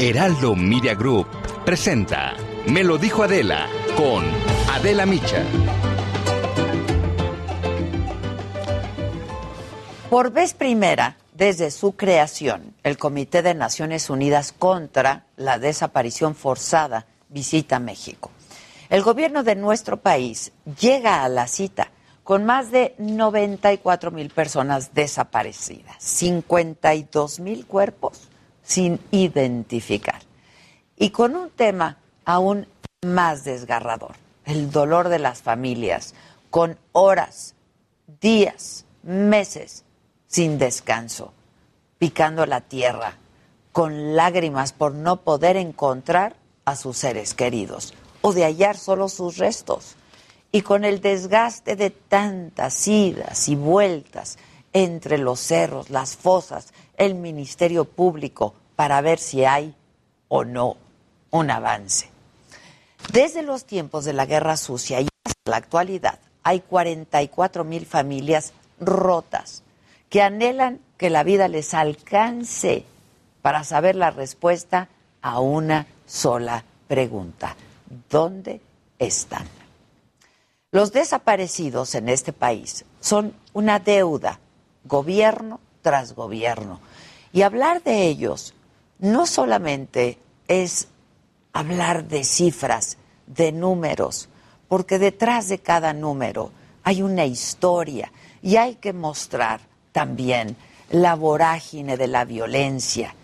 Heraldo Media Group presenta Me lo dijo Adela con Adela Micha. Por vez primera, desde su creación, el Comité de Naciones Unidas contra la Desaparición Forzada visita México. El gobierno de nuestro país llega a la cita con más de 94 mil personas desaparecidas, 52 mil cuerpos sin identificar. Y con un tema aún más desgarrador, el dolor de las familias, con horas, días, meses sin descanso, picando la tierra, con lágrimas por no poder encontrar a sus seres queridos o de hallar solo sus restos, y con el desgaste de tantas idas y vueltas entre los cerros, las fosas, el Ministerio Público, para ver si hay o no un avance. Desde los tiempos de la Guerra Sucia y hasta la actualidad, hay 44 mil familias rotas que anhelan que la vida les alcance para saber la respuesta a una sola pregunta. ¿Dónde están? Los desaparecidos en este país son una deuda, gobierno tras gobierno. Y hablar de ellos no solamente es hablar de cifras, de números, porque detrás de cada número hay una historia y hay que mostrar también la vorágine de la violencia.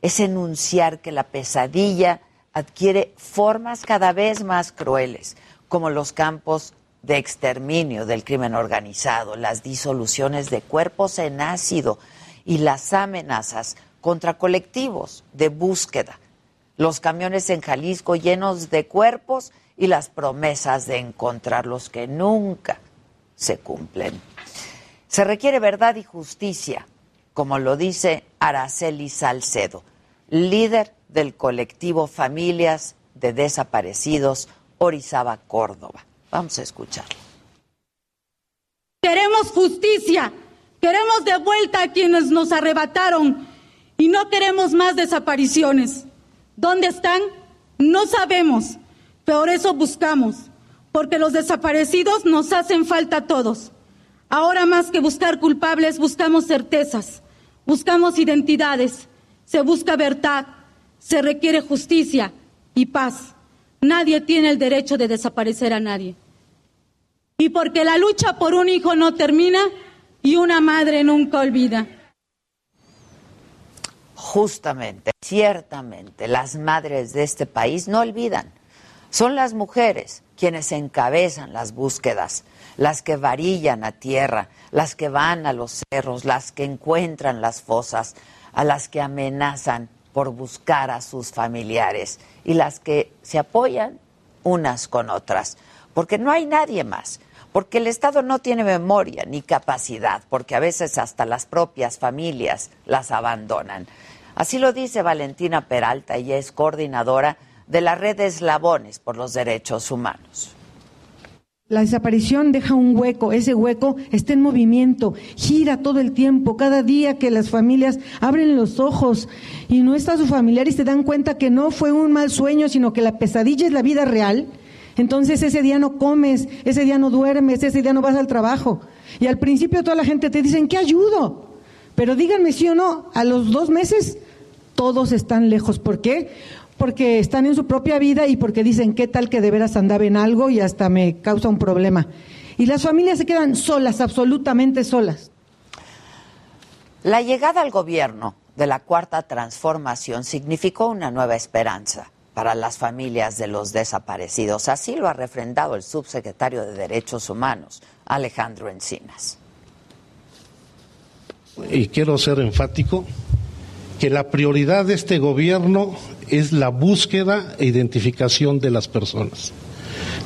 Es enunciar que la pesadilla adquiere formas cada vez más crueles, como los campos de exterminio del crimen organizado, las disoluciones de cuerpos en ácido y las amenazas contra colectivos de búsqueda, los camiones en Jalisco llenos de cuerpos y las promesas de encontrarlos que nunca se cumplen. Se requiere verdad y justicia, como lo dice Araceli Salcedo, líder del colectivo Familias de Desaparecidos Orizaba, Córdoba. Vamos a escucharlo. Queremos justicia, queremos de vuelta a quienes nos arrebataron y no queremos más desapariciones. ¿Dónde están? No sabemos. Por eso buscamos, porque los desaparecidos nos hacen falta a todos. Ahora más que buscar culpables, buscamos certezas, buscamos identidades, se busca verdad, se requiere justicia y paz. Nadie tiene el derecho de desaparecer a nadie. Y porque la lucha por un hijo no termina y una madre nunca olvida justamente, ciertamente, las madres de este país no olvidan. Son las mujeres quienes encabezan las búsquedas, las que varillan a tierra, las que van a los cerros, las que encuentran las fosas, a las que amenazan por buscar a sus familiares y las que se apoyan unas con otras, porque no hay nadie más, porque el Estado no tiene memoria ni capacidad, porque a veces hasta las propias familias las abandonan. Así lo dice Valentina Peralta, ella es coordinadora de la red de eslabones por los derechos humanos. La desaparición deja un hueco, ese hueco está en movimiento, gira todo el tiempo, cada día que las familias abren los ojos y no está su familiar y se dan cuenta que no fue un mal sueño, sino que la pesadilla es la vida real, entonces ese día no comes, ese día no duermes, ese día no vas al trabajo. Y al principio toda la gente te dice, ¿qué ayudo? Pero díganme sí o no, a los dos meses todos están lejos. ¿Por qué? Porque están en su propia vida y porque dicen, ¿qué tal que de veras andaba en algo y hasta me causa un problema? Y las familias se quedan solas, absolutamente solas. La llegada al gobierno de la Cuarta Transformación significó una nueva esperanza para las familias de los desaparecidos. Así lo ha refrendado el subsecretario de Derechos Humanos, Alejandro Encinas y quiero ser enfático, que la prioridad de este gobierno es la búsqueda e identificación de las personas.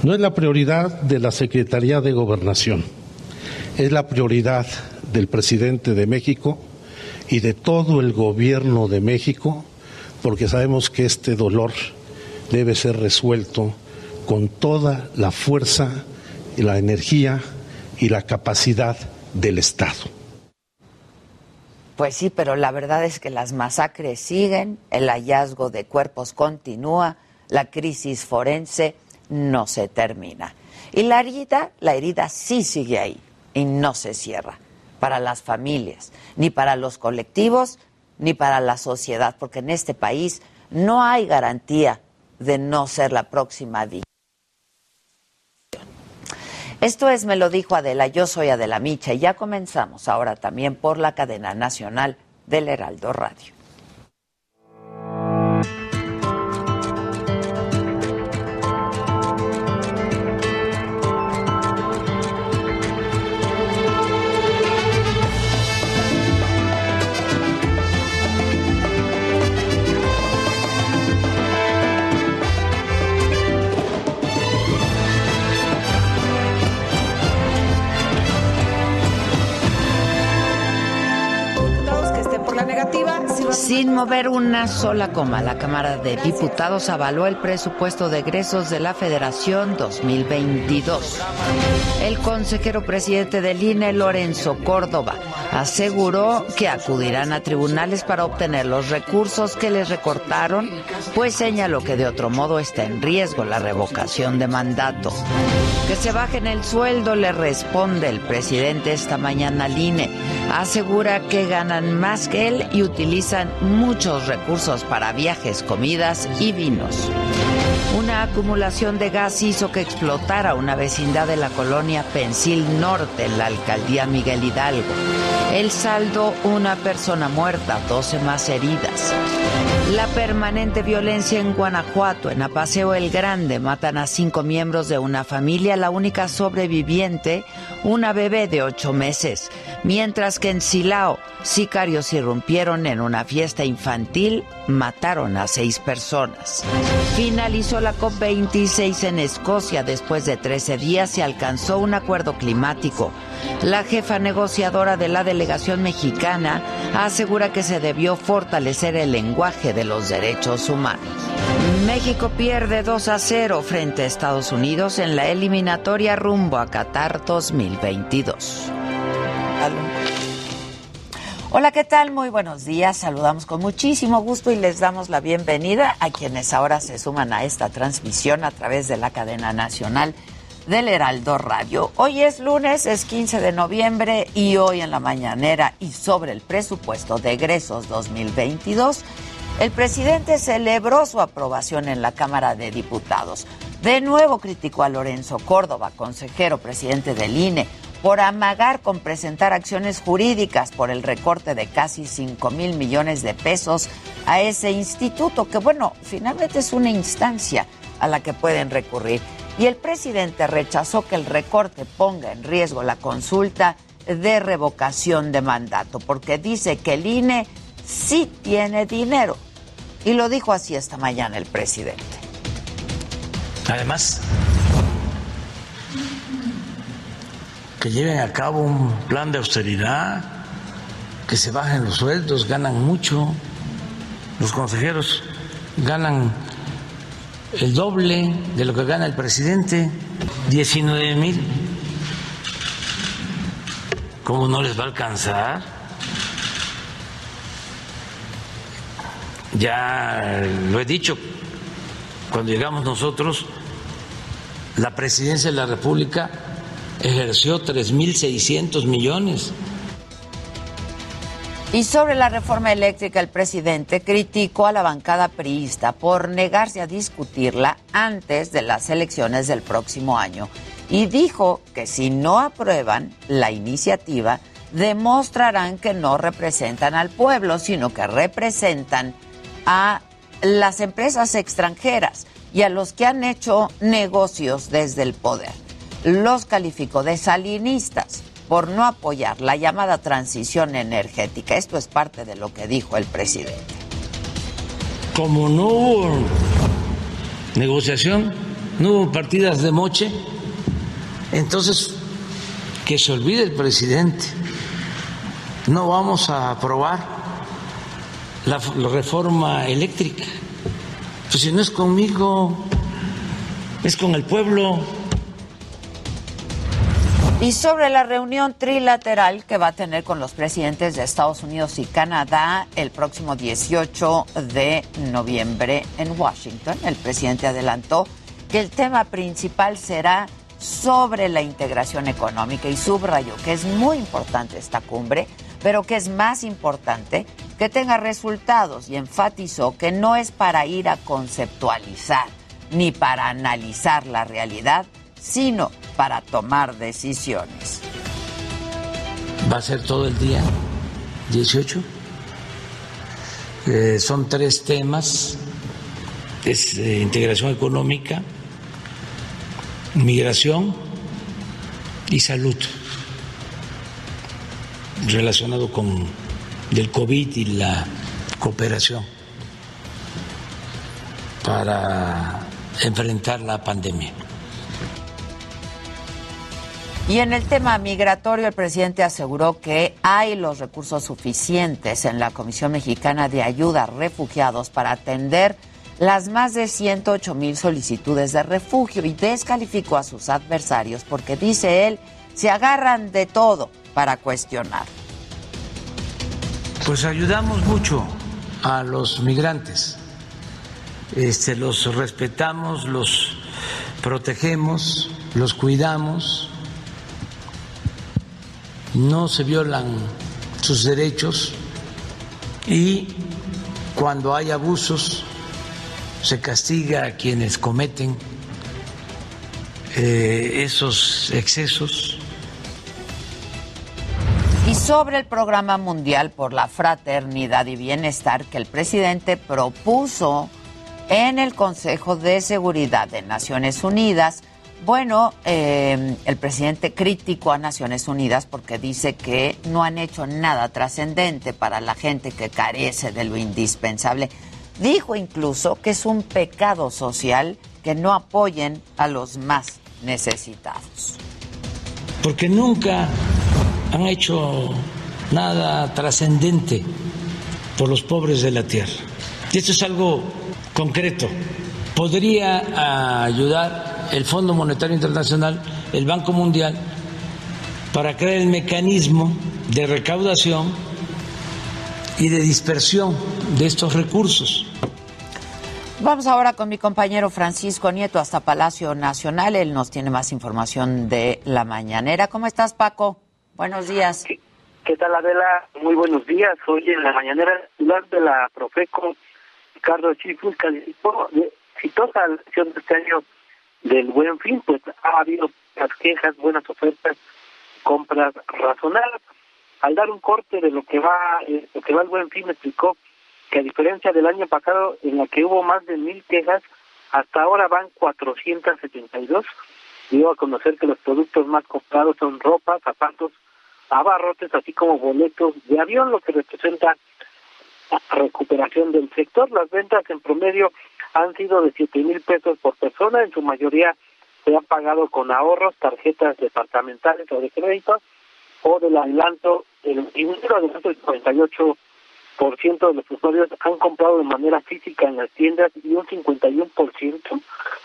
No es la prioridad de la Secretaría de Gobernación, es la prioridad del presidente de México y de todo el gobierno de México, porque sabemos que este dolor debe ser resuelto con toda la fuerza y la energía y la capacidad del Estado. Pues sí, pero la verdad es que las masacres siguen, el hallazgo de cuerpos continúa, la crisis forense no se termina. Y la herida, la herida sí sigue ahí y no se cierra para las familias, ni para los colectivos, ni para la sociedad, porque en este país no hay garantía de no ser la próxima víctima. Esto es, me lo dijo Adela, yo soy Adela Micha y ya comenzamos ahora también por la cadena nacional del Heraldo Radio. Sin mover una sola coma, la Cámara de Diputados avaló el presupuesto de egresos de la Federación 2022. El consejero presidente del INE, Lorenzo Córdoba, aseguró que acudirán a tribunales para obtener los recursos que les recortaron, pues señaló que de otro modo está en riesgo la revocación de mandato. Que se bajen el sueldo, le responde el presidente esta mañana al INE. Asegura que ganan más que él y utilizan muchos recursos para viajes, comidas y vinos. Una acumulación de gas hizo que explotara una vecindad de la colonia Pensil Norte en la alcaldía Miguel Hidalgo. El saldo, una persona muerta, 12 más heridas. La permanente violencia en Guanajuato, en Apaseo el Grande, matan a cinco miembros de una familia, la única sobreviviente, una bebé de ocho meses. Mientras que en Silao, sicarios irrumpieron en una fiesta infantil, mataron a seis personas. Finalizó la COP26 en Escocia. Después de 13 días se alcanzó un acuerdo climático. La jefa negociadora de la delegación mexicana asegura que se debió fortalecer el lenguaje de los derechos humanos. México pierde 2 a 0 frente a Estados Unidos en la eliminatoria rumbo a Qatar 2022. Hola, ¿qué tal? Muy buenos días. Saludamos con muchísimo gusto y les damos la bienvenida a quienes ahora se suman a esta transmisión a través de la cadena nacional del Heraldo Radio. Hoy es lunes, es 15 de noviembre y hoy en la mañanera y sobre el presupuesto de egresos 2022, el presidente celebró su aprobación en la Cámara de Diputados. De nuevo criticó a Lorenzo Córdoba, consejero presidente del INE, por amagar con presentar acciones jurídicas por el recorte de casi 5 mil millones de pesos a ese instituto, que bueno, finalmente es una instancia a la que pueden recurrir y el presidente rechazó que el recorte ponga en riesgo la consulta de revocación de mandato, porque dice que el INE sí tiene dinero. Y lo dijo así esta mañana el presidente. Además, que lleven a cabo un plan de austeridad, que se bajen los sueldos, ganan mucho, los consejeros ganan el doble de lo que gana el presidente, 19 mil. ¿Cómo no les va a alcanzar? Ya lo he dicho, cuando llegamos nosotros, la presidencia de la República ejerció 3.600 millones y sobre la reforma eléctrica, el presidente criticó a la bancada priista por negarse a discutirla antes de las elecciones del próximo año y dijo que si no aprueban la iniciativa, demostrarán que no representan al pueblo, sino que representan a las empresas extranjeras y a los que han hecho negocios desde el poder. Los calificó de salinistas por no apoyar la llamada transición energética. Esto es parte de lo que dijo el presidente. Como no hubo negociación, no hubo partidas de moche, entonces que se olvide el presidente. No vamos a aprobar la, reforma eléctrica. Pues si no es conmigo, es con el pueblo. Y sobre la reunión trilateral que va a tener con los presidentes de Estados Unidos y Canadá el próximo 18 de noviembre en Washington, el presidente adelantó que el tema principal será sobre la integración económica y subrayó que es muy importante esta cumbre, pero que es más importante que tenga resultados y enfatizó que no es para ir a conceptualizar ni para analizar la realidad, sino para tomar decisiones. Va a ser todo el día, 18. Eh, son tres temas, es eh, integración económica, migración y salud, relacionado con el COVID y la cooperación para enfrentar la pandemia. Y en el tema migratorio, el presidente aseguró que hay los recursos suficientes en la Comisión Mexicana de Ayuda a Refugiados para atender las más de 108 mil solicitudes de refugio y descalificó a sus adversarios porque, dice él, se agarran de todo para cuestionar. Pues ayudamos mucho a los migrantes, este, los respetamos, los protegemos, los cuidamos no se violan sus derechos y cuando hay abusos se castiga a quienes cometen eh, esos excesos. Y sobre el programa mundial por la fraternidad y bienestar que el presidente propuso en el Consejo de Seguridad de Naciones Unidas, bueno, eh, el presidente crítico a Naciones Unidas porque dice que no han hecho nada trascendente para la gente que carece de lo indispensable. Dijo incluso que es un pecado social que no apoyen a los más necesitados. Porque nunca han hecho nada trascendente por los pobres de la tierra. Y esto es algo concreto. Podría ayudar el Fondo Monetario Internacional, el Banco Mundial, para crear el mecanismo de recaudación y de dispersión de estos recursos. Vamos ahora con mi compañero Francisco Nieto hasta Palacio Nacional. Él nos tiene más información de la mañanera. ¿Cómo estás, Paco? Buenos días. ¿Qué, tal, Adela? Muy buenos días. Hoy en la mañanera titular de la Profeco, Ricardo Chifus, calificó de exitosa la elección de este año del buen fin, pues ha habido las quejas, buenas ofertas, compras razonables. Al dar un corte de lo que va, eh, lo que va el buen fin, explicó que a diferencia del año pasado, en la que hubo más de mil quejas, hasta ahora van 472. Dio a conocer que los productos más comprados son ropa, zapatos, abarrotes, así como boletos de avión, lo que representa la recuperación del sector. Las ventas en promedio han sido de siete mil pesos por persona, en su mayoría se han pagado con ahorros, tarjetas departamentales o de crédito, o del adelanto, el, un adelanto del 48% de los usuarios han comprado de manera física en las tiendas y un 51%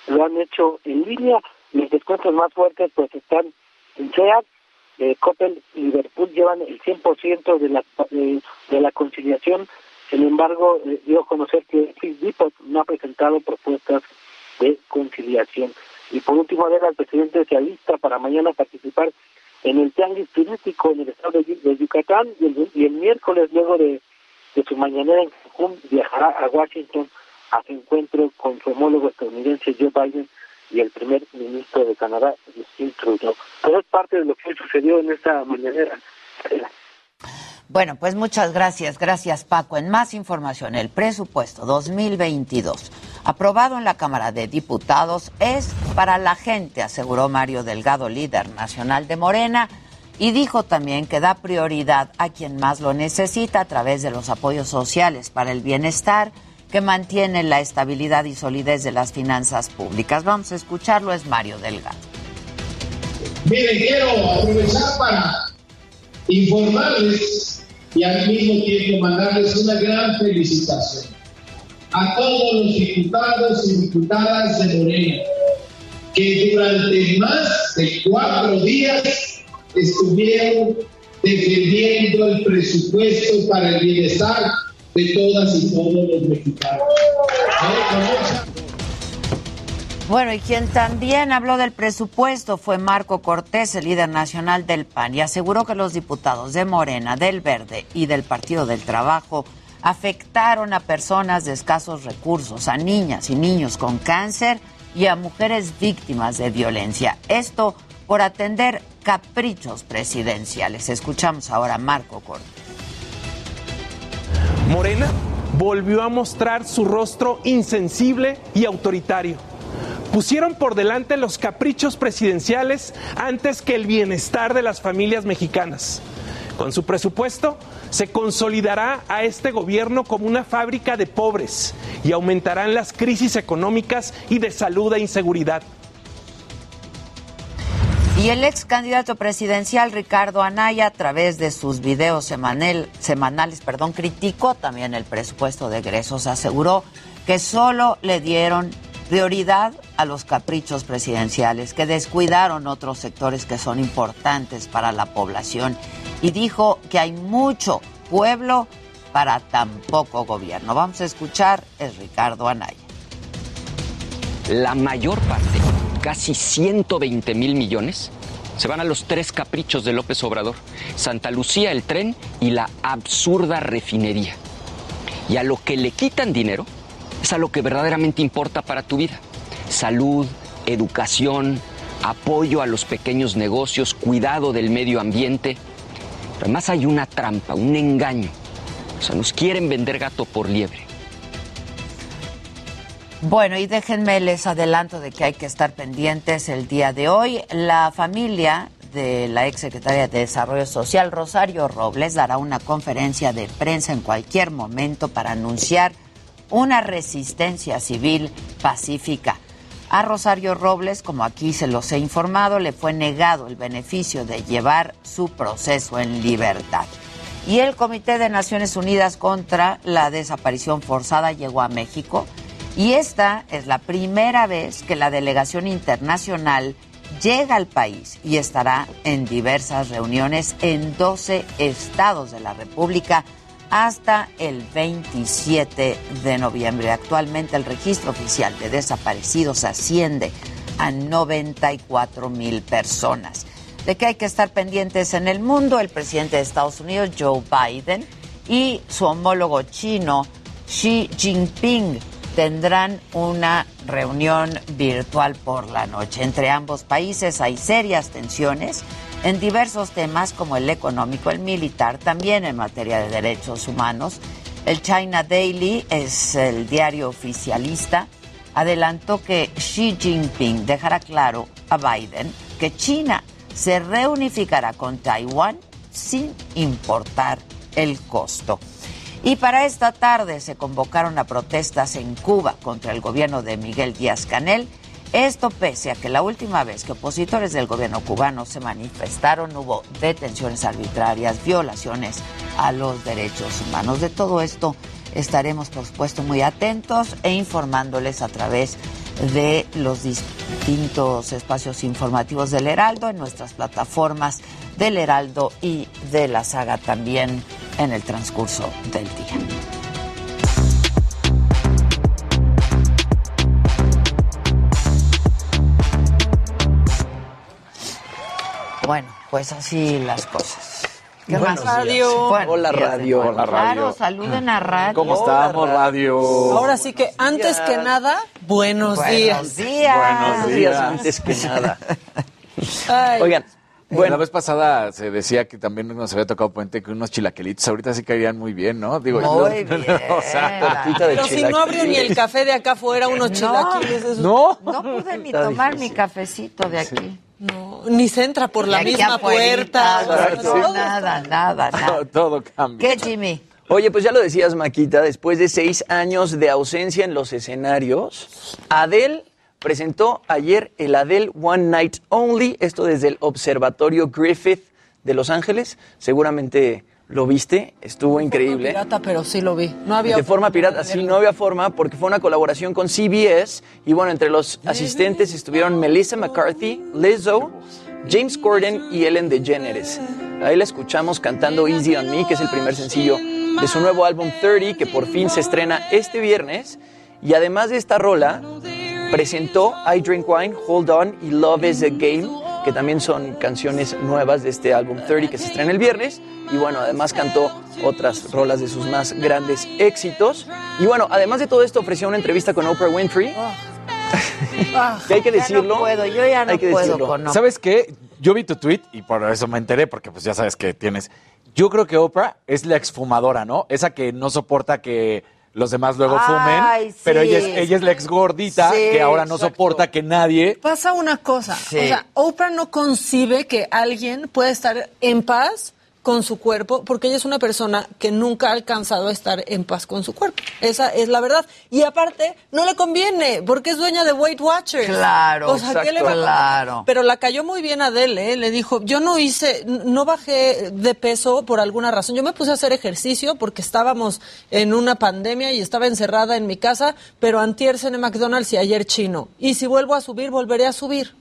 lo han hecho en línea. Los descuentos más fuertes pues están en SEAT, eh, Coppel y Liverpool llevan el 100% de la, de la conciliación sin embargo, eh, dio a conocer que Depot no ha presentado propuestas de conciliación. Y por último, ver al presidente se alista para mañana participar en el tianguis turístico en el estado de, Yucatán y el, miércoles, luego de, su mañanera en Cancún, viajará a Washington a su encuentro con su homólogo estadounidense Joe Biden y el primer ministro de Canadá, Justin Trudeau. Todo es parte de lo que sucedió en esta mañanera. Bueno, pues muchas gracias, gracias Paco. En más información, el presupuesto 2022 aprobado en la Cámara de Diputados es para la gente, aseguró Mario Delgado, líder nacional de Morena, y dijo también que da prioridad a quien más lo necesita a través de los apoyos sociales para el bienestar que mantienen la estabilidad y solidez de las finanzas públicas. Vamos a escucharlo, es Mario Delgado. Miren, quiero aprovechar para informarles y al mismo tiempo mandarles una gran felicitación a todos los diputados y diputadas de Morena que durante más de cuatro días estuvieron defendiendo el presupuesto para el bienestar de todas y todos los mexicanos. Bueno, y quien también habló del presupuesto fue Marco Cortés, el líder nacional del PAN, y aseguró que los diputados de Morena, del Verde y del Partido del Trabajo afectaron a personas de escasos recursos, a niñas y niños con cáncer y a mujeres víctimas de violencia. Esto por atender caprichos presidenciales. Escuchamos ahora a Marco Cortés. Morena volvió a mostrar su rostro insensible y autoritario pusieron por delante los caprichos presidenciales antes que el bienestar de las familias mexicanas. Con su presupuesto se consolidará a este gobierno como una fábrica de pobres y aumentarán las crisis económicas y de salud e inseguridad. Y el ex candidato presidencial Ricardo Anaya, a través de sus videos semanales, perdón, criticó también el presupuesto de egresos. Aseguró que solo le dieron prioridad a los caprichos presidenciales, que descuidaron otros sectores que son importantes para la población y dijo que hay mucho pueblo para tan poco gobierno. Vamos a escuchar es Ricardo Anaya. La mayor parte, casi 120 mil millones, se van a los tres caprichos de López Obrador, Santa Lucía, el tren y la absurda refinería. Y a lo que le quitan dinero, es a lo que verdaderamente importa para tu vida. Salud, educación, apoyo a los pequeños negocios, cuidado del medio ambiente. Pero además hay una trampa, un engaño. O sea, nos quieren vender gato por liebre. Bueno, y déjenme les adelanto de que hay que estar pendientes el día de hoy. La familia de la exsecretaria de Desarrollo Social, Rosario Robles, dará una conferencia de prensa en cualquier momento para anunciar una resistencia civil pacífica. A Rosario Robles, como aquí se los he informado, le fue negado el beneficio de llevar su proceso en libertad. Y el Comité de Naciones Unidas contra la Desaparición Forzada llegó a México y esta es la primera vez que la delegación internacional llega al país y estará en diversas reuniones en 12 estados de la República hasta el 27 de noviembre. Actualmente el registro oficial de desaparecidos asciende a 94 mil personas. De que hay que estar pendientes en el mundo, el presidente de Estados Unidos, Joe Biden, y su homólogo chino, Xi Jinping, tendrán una reunión virtual por la noche. Entre ambos países hay serias tensiones en diversos temas como el económico, el militar, también en materia de derechos humanos. El China Daily es el diario oficialista. Adelantó que Xi Jinping dejará claro a Biden que China se reunificará con Taiwán sin importar el costo. Y para esta tarde se convocaron a protestas en Cuba contra el gobierno de Miguel Díaz Canel esto pese a que la última vez que opositores del gobierno cubano se manifestaron hubo detenciones arbitrarias, violaciones a los derechos humanos. De todo esto estaremos, por supuesto, muy atentos e informándoles a través de los distintos espacios informativos del Heraldo, en nuestras plataformas del Heraldo y de la saga también en el transcurso del día. Bueno, pues así las cosas. ¿Qué más? Radio. Hola, radio. Hola, radio. Claro, saluden a radio. ¿Cómo estamos, radio? Ahora sí que, antes que nada, buenos, días. Buenos días. Buenos días, antes que nada. Oigan, bueno. La vez pasada se decía que también nos había tocado puente que unos chilaquelitos ahorita sí caerían muy bien, ¿no? Digo, muy bien. o sea, de Pero si no abrió ni el café de acá fuera, unos chilaquiles. No. No pude ni tomar mi cafecito de aquí. No, ni se entra por la misma puerta. nada, nada, nada. Todo, cambia. ¿Qué, Jimmy? Oye, pues ya lo decías, Maquita, después de seis años de ausencia en los escenarios, Adele presentó ayer el Adele One Night Only, esto desde el Observatorio Griffith de Los Ángeles. Seguramente ¿Lo viste? Estuvo increíble. De pirata, pero sí lo vi. No había de forma, pirata, sí, no había forma porque fue una colaboración con CBS y bueno, entre los asistentes estuvieron Melissa McCarthy, Lizzo, James Corden y Ellen DeGeneres. Ahí la escuchamos cantando Easy on Me, que es el primer sencillo de su nuevo álbum 30, que por fin se estrena este viernes. Y además de esta rola, presentó I Drink Wine, Hold On y Love is a Game, que también son canciones nuevas de este álbum 30 que se estrena el viernes. Y bueno, además cantó otras rolas de sus más grandes éxitos. Y bueno, además de todo esto, ofreció una entrevista con Oprah Winfrey. que hay que decirlo. Ya no puedo, yo ya no hay que puedo decirlo. con. ¿Sabes qué? Yo vi tu tweet y por eso me enteré, porque pues ya sabes que tienes. Yo creo que Oprah es la exfumadora, ¿no? Esa que no soporta que los demás luego Ay, fumen, pero sí. ella es, ella es la ex gordita Sí, que ahora no exacto. soporta que nadie. Pasa una cosa, Sí. o sea, Oprah no concibe que alguien pueda estar en paz con su cuerpo, porque ella es una persona que nunca ha alcanzado a estar en paz con su cuerpo. Esa es la verdad. Y aparte, no le conviene, porque es dueña de Weight Watchers. Claro, O sea, ¿qué le va a- exacto. Claro. Pero la cayó muy bien Adele, ¿eh? Le dijo, yo no hice, no bajé de peso por alguna razón. Yo me puse a hacer ejercicio porque estábamos en una pandemia y estaba encerrada en mi casa, pero antier cené McDonald's y ayer chino. Y si vuelvo a subir, volveré a subir.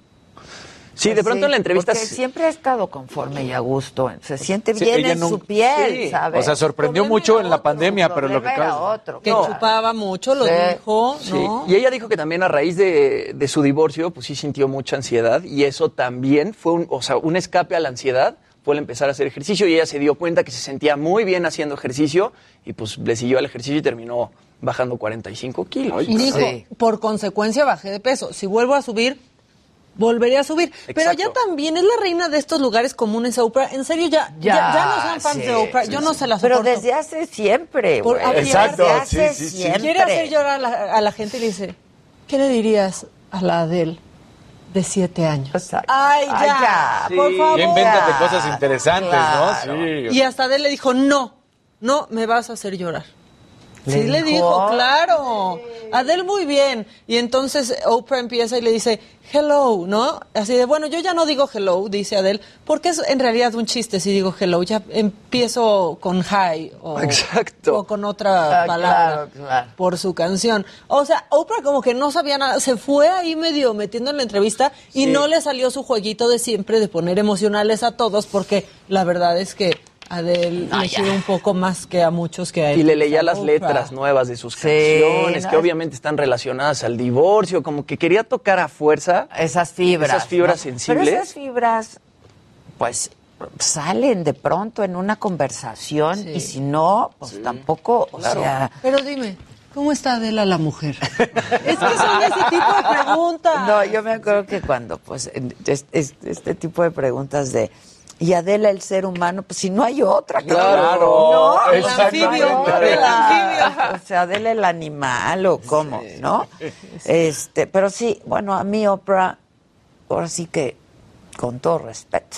Sí, de Pues pronto sí, en la entrevista... Porque siempre ha estado conforme y a gusto. Se siente Sí, bien en su piel, sí, ¿sabes? O sea, sorprendió mucho en la otro, pandemia, pero lo que acabas- otro. Que chupaba mucho, lo Sí. dijo, Sí, ¿no? y ella dijo que también a raíz de, de su divorcio, pues sí sintió mucha ansiedad y eso también fue un, o sea, un escape a la ansiedad, fue el empezar a hacer ejercicio y ella se dio cuenta que se sentía muy bien haciendo ejercicio y pues le siguió al ejercicio y terminó bajando 45 kilos. Y dijo, Sí. por consecuencia bajé de peso. Si vuelvo a subir, volveré a subir. Pero ya también es la reina de estos lugares comunes Oprah. En serio, ya, ya, ya no son fans sí, de Oprah. sí, Yo no sí. se la Pero desde hace siempre, Por-. Exacto, Desde hace sí, sí. siempre. Quiere hacer llorar a la, a la gente y le dice, ¿qué le dirías a la Adele de siete años? Exacto. Ay, ya, Ay, ya. por favor. Ya invéntate Ya, cosas interesantes, claro. ¿no? Sí. Y hasta Adele le dijo, no, no me vas a hacer llorar. ¿Le sí, le dijo? dijo, claro. Adele muy bien. Y entonces Oprah empieza y le dice, hello, ¿no? Así de, bueno, yo ya no digo hello, dice Adele, porque es en realidad un chiste si digo hello. Ya empiezo con hi o, Exacto. o con otra Ah, palabra claro, claro. por su canción. O sea, Oprah como que no sabía nada. Se fue ahí medio metiendo en la entrevista y no le salió su jueguito de siempre de poner emocionales a todos porque la verdad es que Adele le sirve un poco más que a muchos que a Y le leía las Oprah. letras nuevas de sus Sí, canciones, no, que es- obviamente están relacionadas al divorcio, como que quería tocar a fuerza Esas fibras. Esas fibras ¿no? sensibles. Pero esas fibras, pues, salen de pronto en una conversación Sí. y si no, pues tampoco, o sea... Pero dime, ¿cómo está Adela la mujer? es que son ese tipo de preguntas. No, yo me acuerdo que cuando, pues, este, tipo de preguntas de... Y Adela, el ser humano, pues si no hay otra. Claro, ¿no? el O sea, anfibio, no el anfibio. O sea, Adela el animal o cómo, ¿no? Este, pero sí, bueno, a mí Oprah, ahora sí que, con todo respeto,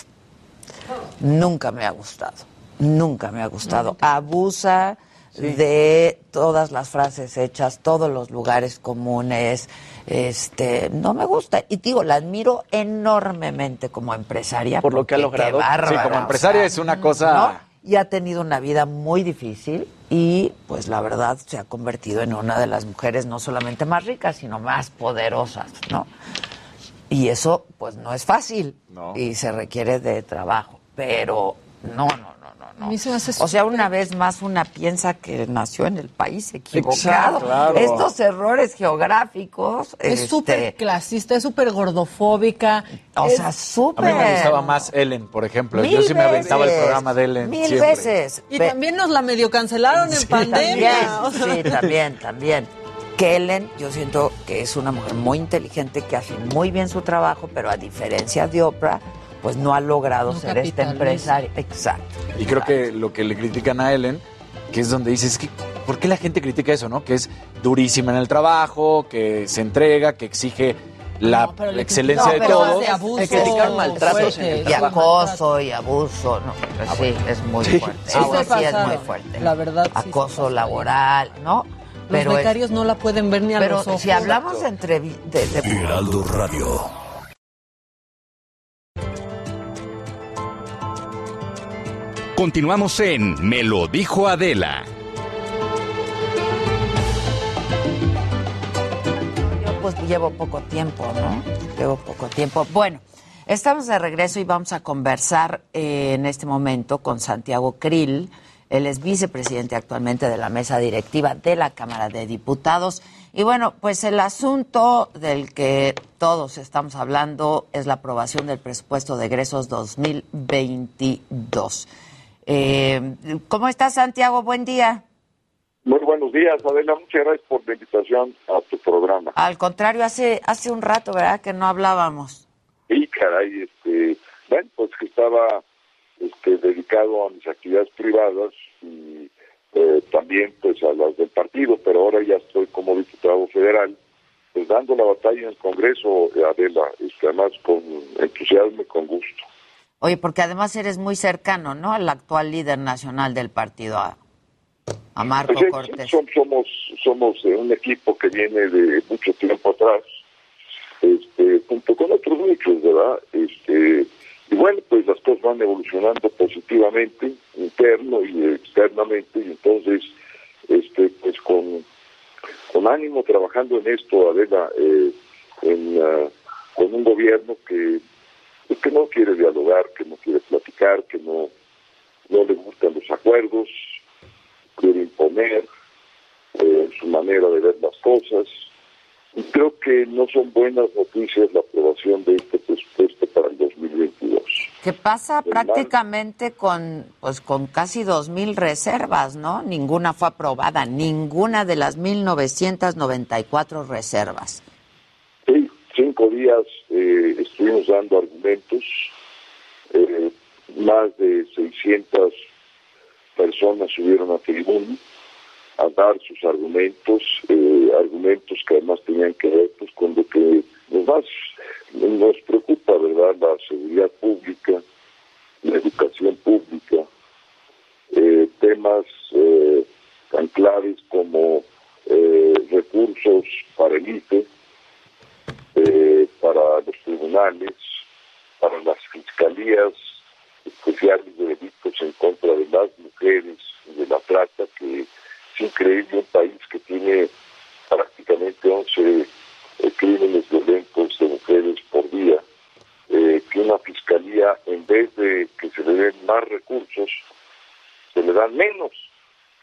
nunca me ha gustado. Nunca me ha gustado. Abusa de todas las frases hechas, todos los lugares comunes. Este, no me gusta. Y digo, la admiro enormemente como empresaria. Por lo que ha logrado. Sí, bárbara, Sí, como o empresaria sea, es una cosa. ¿no? Y ha tenido una vida muy difícil y pues la verdad se ha convertido en una de las mujeres no solamente más ricas, sino más poderosas, ¿no? Y eso pues no es fácil No. y se requiere de trabajo, pero no, no, no, no, no. A mí se me hace O sea, una vez más una piensa que nació en el país equivocado. Exacto, claro. Estos errores geográficos Es este, súper clasista, es súper gordofóbica. o es- sea, A súper mí me gustaba más Ellen, por ejemplo. Yo Mil sí me aventaba el programa de Ellen. Mil siempre. veces. Y Pe- también nos la medio cancelaron en pandemia. o sea. También, sí, también, también. Que Ellen, yo siento que es una mujer muy inteligente, que hace muy bien su trabajo, pero a diferencia de Oprah, pues no ha logrado No ser esta capitaliza. empresaria. Exacto. Y creo que lo que le critican a Ellen, que es donde dices, es que, ¿por qué la gente critica eso, no? Que es durísima en el trabajo, que se entrega, que exige la No, pero le excelencia No, de pero todos. de abuso Le criticaron maltratos en el fuerte, Y trabajo. acoso y abuso, no, pues sí, es muy Sí. fuerte. Sí, Eso sí es muy fuerte. La verdad, Acoso laboral, ¿no? Los Pero es- becarios no la pueden ver ni a pero los ojos. si hablamos de, entrevi- de, de- Heraldo Radio. Continuamos en Me lo dijo Adela. Yo pues llevo poco tiempo, ¿no? Llevo poco tiempo. Bueno, Estamos de regreso y vamos a conversar eh, en este momento con Santiago Krill. Él es vicepresidente actualmente de la mesa directiva de la Cámara de Diputados. Y bueno, pues el asunto del que todos estamos hablando es la aprobación del presupuesto de egresos 2022. Eh, ¿Cómo estás, Santiago? Buen día. Muy buenos días, Adela. Muchas gracias por la invitación a tu programa. Al contrario, hace hace un rato, ¿verdad? Que no hablábamos. Sí, caray, este, bueno, pues que estaba este, dedicado a mis actividades privadas y eh, también pues a las del partido, pero ahora ya estoy como diputado federal, pues dando la batalla en el Congreso, Adela, este, además con entusiasmo y con gusto. Oye, porque además eres muy cercano, ¿no? Al actual líder nacional del partido, a, Marco pues Cortés. somos somos un equipo que viene de mucho tiempo atrás, este, junto con otros muchos, ¿verdad? Este, y bueno, pues las cosas van evolucionando positivamente, interno y externamente, y entonces, este, pues con, con ánimo trabajando en esto, Adela, eh, en, uh, con un gobierno que que no quiere dialogar, que no quiere platicar, que no, no le gustan los acuerdos, quiere imponer eh, su manera de ver las cosas. Y creo que no son buenas noticias la aprobación de este presupuesto para el 2022. ¿Qué pasa prácticamente con pues con casi 2.000 reservas, ¿no? Ninguna fue aprobada, ninguna de las 1.994 reservas. Días eh, estuvimos dando argumentos, eh, más de 600 personas subieron a tribuna a dar sus argumentos, eh, argumentos que además tenían que ver pues, con lo que más, nos preocupa, ¿verdad? La seguridad pública, la educación pública, temas tan claves como recursos para el IFE, eh, para los tribunales, para las fiscalías especiales de delitos en contra de las mujeres de la trata, que es increíble un país que tiene prácticamente 11 eh, crímenes violentos de mujeres por día, eh, que una fiscalía, en vez de que se le den más recursos, se le dan menos.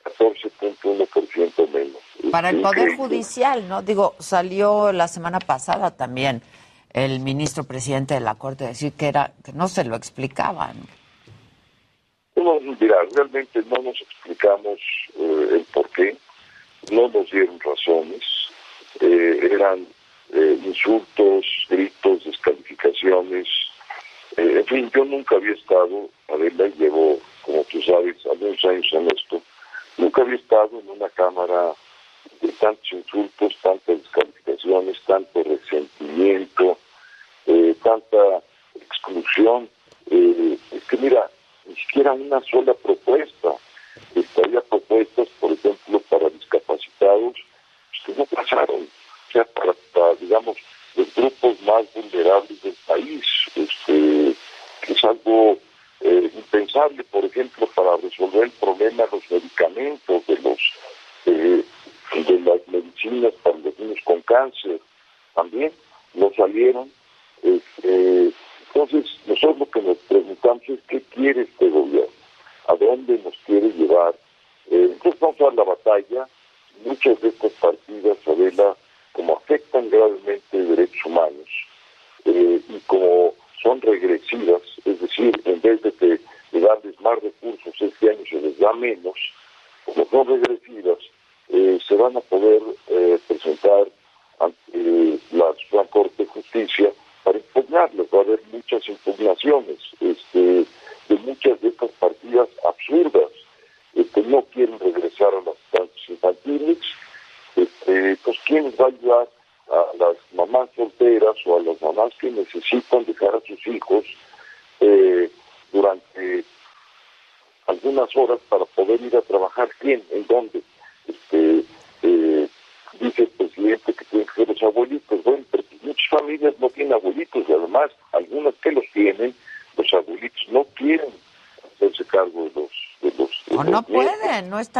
14.1% menos. Para el Poder Judicial, ¿no? Digo, salió la semana pasada también el ministro presidente de la Corte a decir que, era, que no se lo explicaban. No, mira, realmente no nos explicamos eh, el por qué, no nos dieron razones, eh, eran eh, insultos, gritos, descalificaciones. en fin, yo nunca había estado, Adela, llevo, como tú sabes, algunos años en esto, Nunca había estado en una cámara de tantos insultos, tantas descalificaciones, tanto resentimiento, eh, tanta exclusión. Eh, es que mira, ni siquiera una sola propuesta.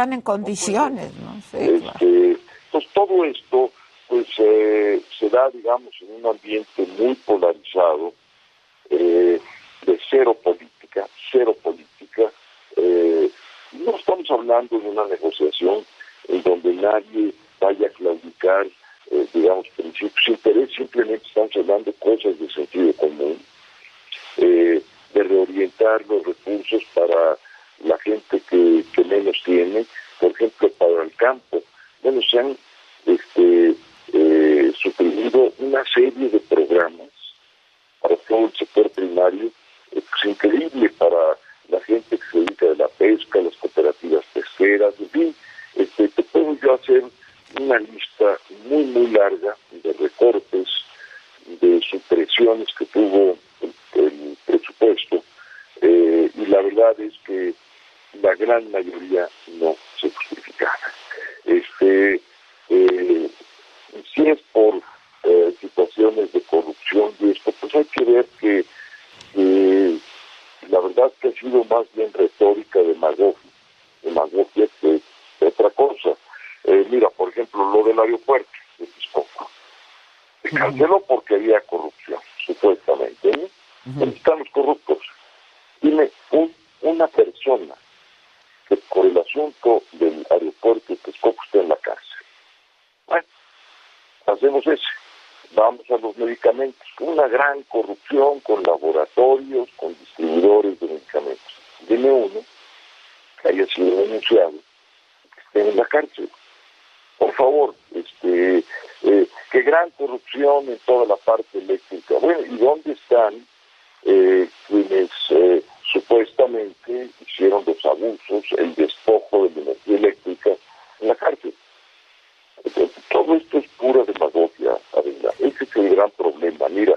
Están en condiciones. ¿no? este, Pues todo esto pues eh, se da, digamos, en un ambiente muy polarizado, eh, de cero política, cero política. Eh, no estamos hablando de una negociación en donde nadie vaya a claudicar, eh, digamos, principios de interés, simplemente estamos hablando de cosas de sentido común, de reorientar los recursos para la gente que, que menos tiene, por ejemplo, para el campo. Bueno, se han este, eh, suprimido una serie de programas para todo el sector primario, es increíble para la gente que se dedica a la pesca, las cooperativas pesqueras, en fin, este, te puedo yo hacer una lista muy, muy larga de recortes, de supresiones que tuvo el, presupuesto, eh, y la verdad es que la gran mayoría no se justificaba. Este, eh, si es por eh, situaciones de corrupción y esto, pues hay que ver que la verdad que ha sido más bien retórica demagogia, demagogia que otra cosa. Eh, mira, por ejemplo, lo del aeropuerto de Texcoco. Se canceló porque había corrupción, supuestamente. ¿eh? Están los corruptos. Una persona que por el asunto del aeropuerto de Texcoco está en la cárcel hacemos eso. Vamos a los medicamentos. Una gran corrupción con laboratorios, con distribuidores de medicamentos. Dime uno que haya sido denunciado, que esté en la cárcel. Por favor, este, eh, qué gran corrupción en toda la parte eléctrica. Bueno, ¿y dónde están eh, quienes eh, supuestamente hicieron los abusos, el despojo de la energía eléctrica en la cárcel? todo esto es pura demagogia, Adela. Ese es el gran problema. Mira,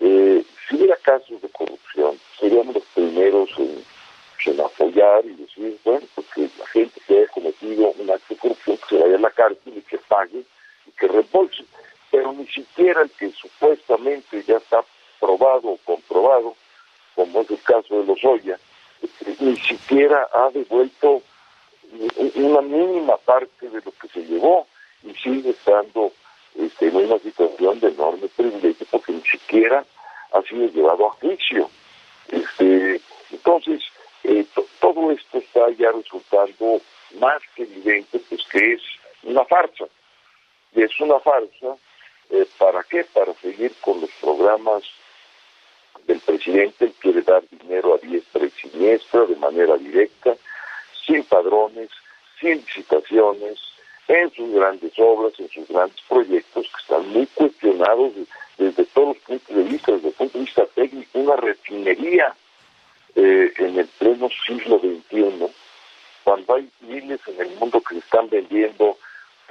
eh, si hubiera casos de corrupción, seríamos los primeros en, apoyar y decir, bueno, pues que la gente que haya cometido un acto de corrupción se vaya a la cárcel y que pague y que reembolse. Pero ni siquiera el que supuestamente ya está probado o comprobado, como es el caso de los Oya, este, ni siquiera ha devuelto una mínima parte de lo que se llevó y sigue estando este, en una situación de enorme privilegio porque ni siquiera ha sido llevado a juicio. Este, entonces, eh, todo esto está ya resultando más que evidente, pues que es una farsa. Y es una farsa, eh, ¿para qué? Para seguir con los programas del presidente, quiere dar dinero a diestra y siniestra, de manera directa, sin padrones, sin licitaciones, en sus grandes obras, en sus grandes proyectos que están muy cuestionados desde todos los puntos de vista, desde el punto de vista técnico, una refinería eh, en el pleno siglo XXI, cuando hay miles en el mundo que se están vendiendo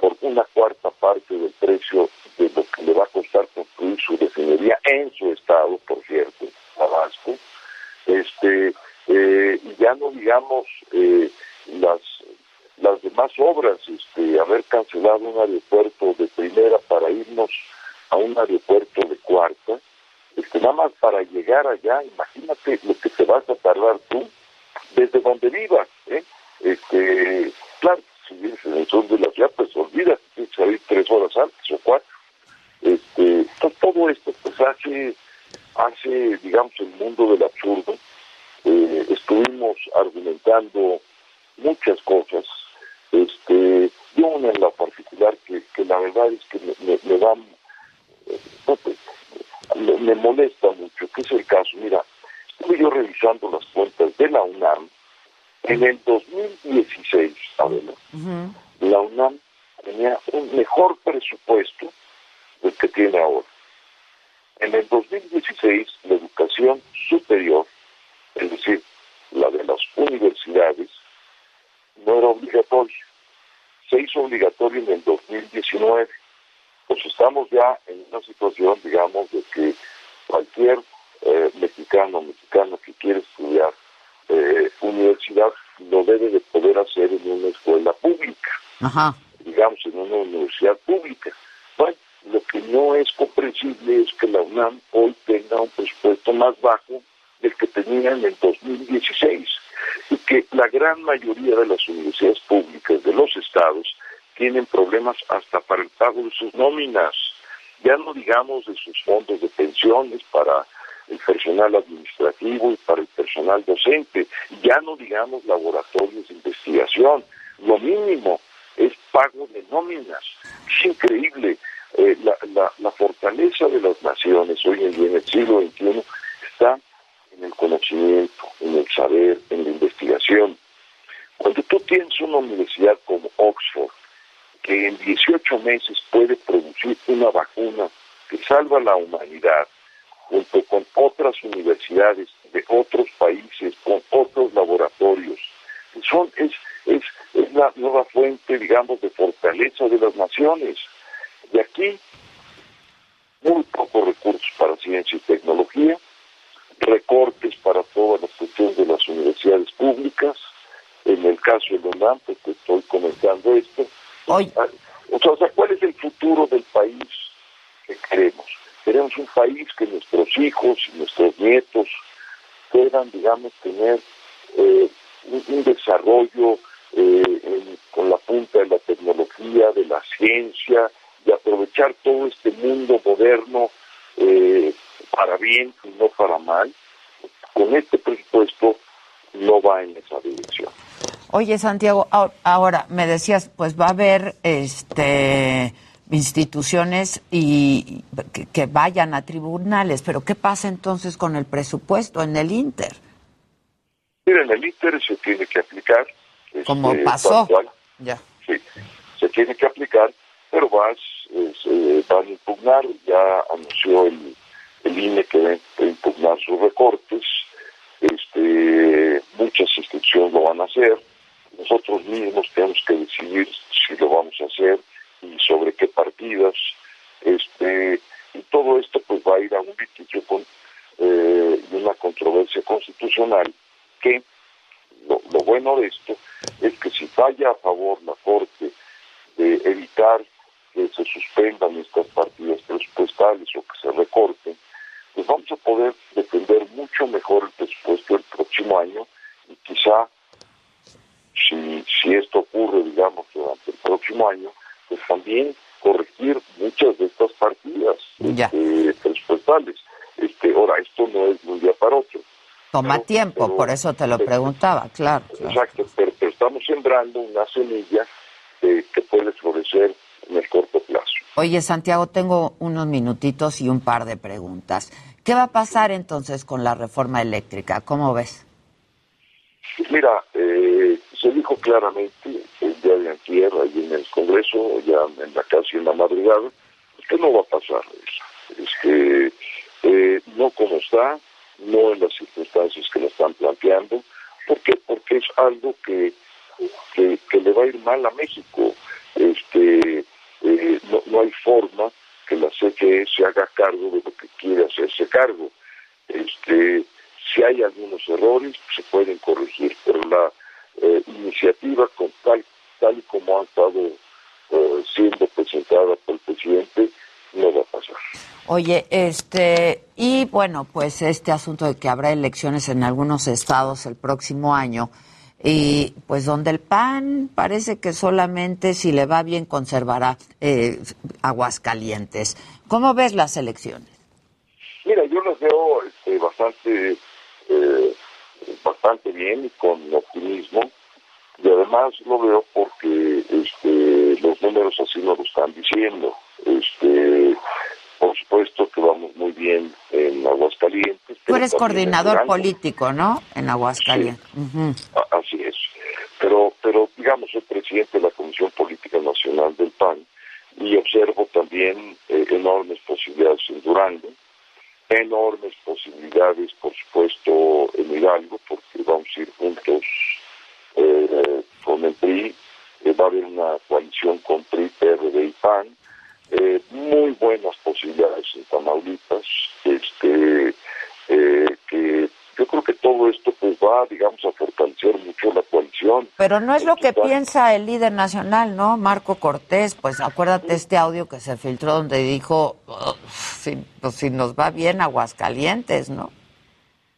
por una cuarta parte del precio de lo que le va a costar construir su refinería en su estado, por cierto, Tabasco, este, eh, ya no digamos eh, las las demás obras, este, haber cancelado un aeropuerto de primera para irnos a un aeropuerto de cuarta, este, nada más para llegar allá, imagínate lo que te vas a tardar tú desde donde vivas, ¿eh? Este, claro, si en el sur de la ciudad, pues olvida, tienes que salir tres horas antes o cuatro. Este, todo esto pues hace, hace, digamos, el mundo del absurdo. Eh, estuvimos argumentando muchas cosas este, y una en la particular que, la verdad es que me, me, da, me, molesta mucho, que es el caso, mira, estuve yo revisando las cuentas de la UNAM, en el 2016, Adela, la UNAM tenía un mejor presupuesto del que tiene ahora. En el 2016, la educación superior, es decir, la de las universidades, no era obligatorio. Se hizo obligatorio en el 2019. Pues estamos ya en una situación, digamos, de que cualquier eh, mexicano o mexicana que quiere estudiar eh, universidad lo debe de poder hacer en una escuela pública, digamos, en una universidad pública. Bueno, lo que no es comprensible es que la UNAM hoy tenga un presupuesto más bajo del que tenía en el 2016 y que la gran mayoría de las universidades públicas de los estados tienen problemas hasta para el pago de sus nóminas, ya no digamos de sus fondos de pensiones para el personal administrativo y para el personal docente. Ya no digamos laboratorios de investigación. Lo mínimo es pago de nóminas. Es increíble. Eh, la, fortaleza de las naciones hoy en día, en el siglo XXI, está en el conocimiento, en el saber, en la investigación. Cuando tú tienes una universidad como Oxford, que en 18 meses puede producir una vacuna que salva la humanidad, junto con otras universidades de otros países, con otros laboratorios. Son, es, es, es la nueva fuente, digamos, de fortaleza de las naciones. Y aquí, muy pocos recursos para ciencia y tecnología, recortes para todas las cuestiones de las universidades públicas. En el caso de UNAM, pues te estoy comentando esto. Hoy. Ah, o sea, ¿cuál es el futuro del país que queremos? Queremos un país que nuestros hijos y nuestros nietos puedan, digamos, tener eh, un, desarrollo eh, con la punta de la tecnología, de la ciencia, y aprovechar todo este mundo moderno eh, para bien y no para mal. Con este presupuesto no va en esa dirección. Oye, Santiago, ahora me decías, pues va a haber este instituciones y que, vayan a tribunales, pero ¿qué pasa entonces con el presupuesto en el Inter? Mira, en el Inter se tiene que aplicar. Como este, pasó. Ya. Sí, se tiene que aplicar, pero vas, se van a impugnar, ya anunció el, el INE que va a impugnar sus recortes, este, muchas instituciones lo van a hacer, nosotros mismos tenemos que decidir si lo vamos a hacer y sobre qué partidas. Este, y todo esto pues va a ir a un litigio con eh, una controversia constitucional que lo, bueno de esto es que si falla a favor la Corte de evitar que se suspendan estas partidas presupuestales o que se recorten, pues vamos a poder defender mucho mejor el presupuesto del próximo año y quizá si, si esto ocurre, digamos, durante el próximo año, pues también corregir muchas de estas partidas este, presupuestales. Este, ahora, esto no es de un día para otro. Toma tiempo, por eso te lo preguntaba, claro. Exacto, pero, estamos sembrando una semilla que puede florecer en el corto plazo. Oye, Santiago, tengo unos minutitos y un par de preguntas. ¿Qué va a pasar entonces con la reforma eléctrica? ¿Cómo ves? Mira, eh, se dijo claramente ayer ahí en el Congreso, ya en la casi en la madrugada, que no va a pasar eso. Es eh, no como está, no en las circunstancias que lo están planteando. ¿Por qué? Porque es algo que, que, le va a ir mal a México. Este, eh, no, no hay forma que la CFE se haga cargo de lo que quiere hacerse cargo. Este, si hay algunos errores, se pueden corregir, pero la eh, iniciativa con tal, tal y como ha estado eh, siendo presentada por el presidente no va a pasar. Oye, este, y bueno, pues este asunto de que habrá elecciones en algunos estados el próximo año, y pues donde el PAN parece que solamente si le va bien conservará eh, Aguascalientes. ¿Cómo ves las elecciones? Mira, yo las veo este, bastante eh, bastante bien y con optimismo. Y además lo veo porque este, los números así nos lo están diciendo. Este, por supuesto que vamos muy bien en Aguascalientes. Tú eres coordinador político, ¿no? En Aguascalientes. Así es. Pero, pero digamos, soy presidente de la Comisión Política Nacional del PAN y observo también eh, enormes posibilidades en Durango enormes posibilidades, por supuesto, en Hidalgo, porque vamos a ir juntos eh, con el PRI, eh, va a haber una coalición con PRI, PRD y PAN, eh, muy buenas posibilidades en Tamaulipas, este, que yo creo que todo esto pues va, digamos, a fortalecer mucho la coalición. Pero no es lo que piensa el líder nacional, ¿no? Marco Cortés, pues acuérdate este audio que se filtró donde dijo, si, pues, si nos va bien Aguascalientes, ¿no?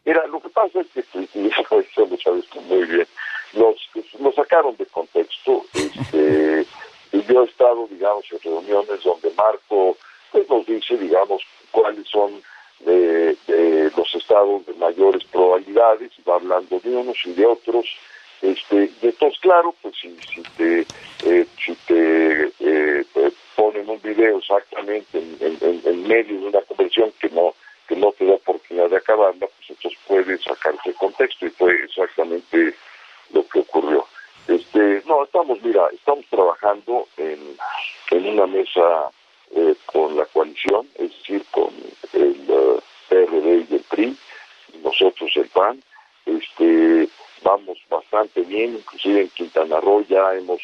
Mira, lo que pasa es que, y eso, lo sabes muy bien, los, lo sacaron de contexto, este, y yo he estado, digamos, en reuniones donde Marco pues, nos dice, digamos, cuáles son de, de los va hablando de unos y de otros. Este, de todos, claro, pues si, si te, eh, si te eh, ponen un video exactamente en, medio de una conversión que no que no te da oportunidad de acabarla, pues entonces puede sacarse el contexto y fue exactamente lo que ocurrió. Este, no, estamos, mira, estamos trabajando en, en una mesa eh, con la coalición, es decir, con el uh, PRD y el PRI, y nosotros el PAN. Este, vamos bastante bien, inclusive en Quintana Roo ya hemos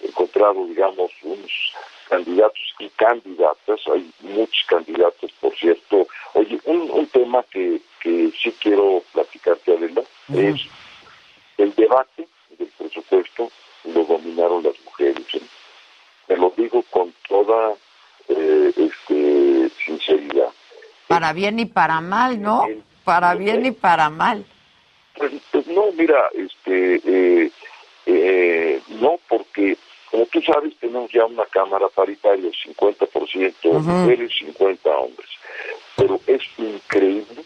encontrado, digamos, unos candidatos y candidatas, hay muchos candidatos, por cierto. Oye, un, tema que, que sí quiero platicarte, Adela, es el debate del presupuesto lo dominaron las mujeres. ¿eh? Me lo digo con toda eh, este, sinceridad. Para bien y para mal, ¿no? Para bien y para mal. Pues, pues no, mira, este, eh, eh, no, porque como tú sabes, tenemos ya una cámara paritaria, 50% mujeres, 50 hombres. Pero es increíble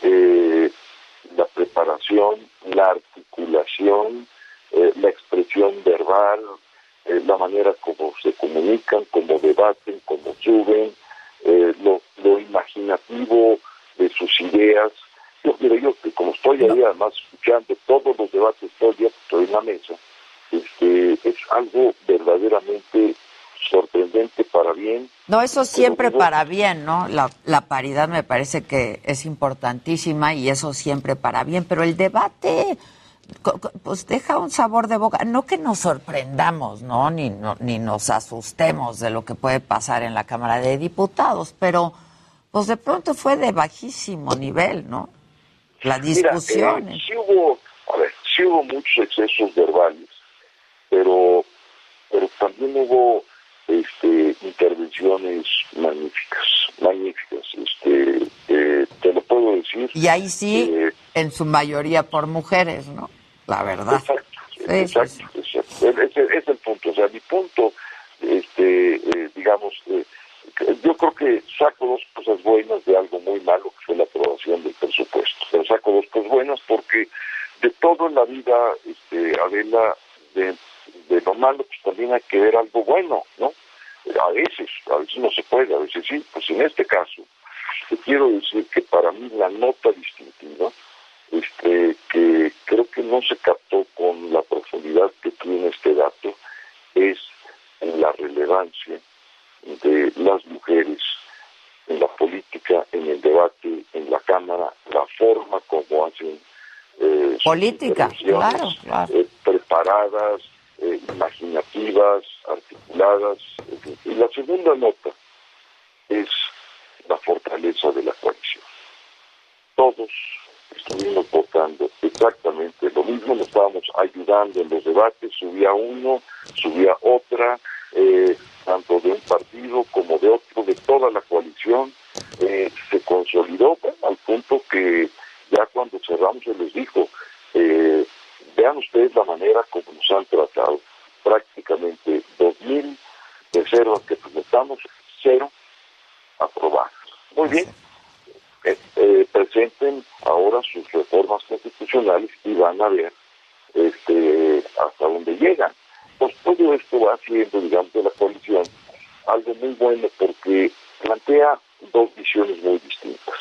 eh, la preparación, la articulación, eh, la expresión verbal, eh, la manera como se comunican, como debaten, como suben, lo, lo, imaginativo de sus ideas. Yo, mira, yo como estoy ahí además escuchando todos los debates todo el día, estoy en la mesa, este, es algo verdaderamente sorprendente para bien. No, eso siempre para bien, ¿no? La, la, paridad me parece que es importantísima y eso siempre para bien, pero el debate pues deja un sabor de boca, no que nos sorprendamos, ¿no? Ni, ni nos asustemos de lo que puede pasar en la Cámara de Diputados, pero pues de pronto fue de bajísimo nivel, ¿no? La discusión. Eh, sí hubo, a ver, sí hubo muchos excesos verbales pero, pero también hubo este, intervenciones magníficas, magníficas, este, eh, te lo puedo decir. Y ahí sí, eh, en su mayoría por mujeres, ¿no? La verdad. Exacto, exacto, Ese, es el punto, o sea, mi punto, este, eh, digamos, yo creo que saco dos cosas buenas de algo muy malo que fue la aprobación del presupuesto, pero saco dos cosas buenas porque de todo en la vida, este, Adela, de, de lo malo, pues también hay que ver algo bueno, ¿no? A veces, a veces no se puede, a veces sí. Pues en este caso, te quiero decir que para mí la nota distintiva, este, que creo que no se captó con la profundidad que tiene este dato, es la relevancia de las mujeres en la política, en el debate, en la Cámara, la forma como hacen eh, política, claro, eh, preparadas, eh, imaginativas, articuladas. Y la segunda nota es la fortaleza de la coalición. Todos estuvimos votando exactamente lo mismo, nos estábamos ayudando en los debates, subía uno, subía otra, eh, tanto de un partido como de otro, de toda la coalición, eh, se consolidó al punto que ya cuando cerramos se les dijo, eh, Vean ustedes la manera como nos han tratado. Prácticamente 2.000 reservas que presentamos, cero aprobadas. Muy bien. Eh, eh, presenten ahora sus reformas constitucionales y van a ver este, hasta dónde llegan. Pues todo esto va haciendo, digamos, de la coalición algo muy bueno porque plantea dos visiones muy distintas.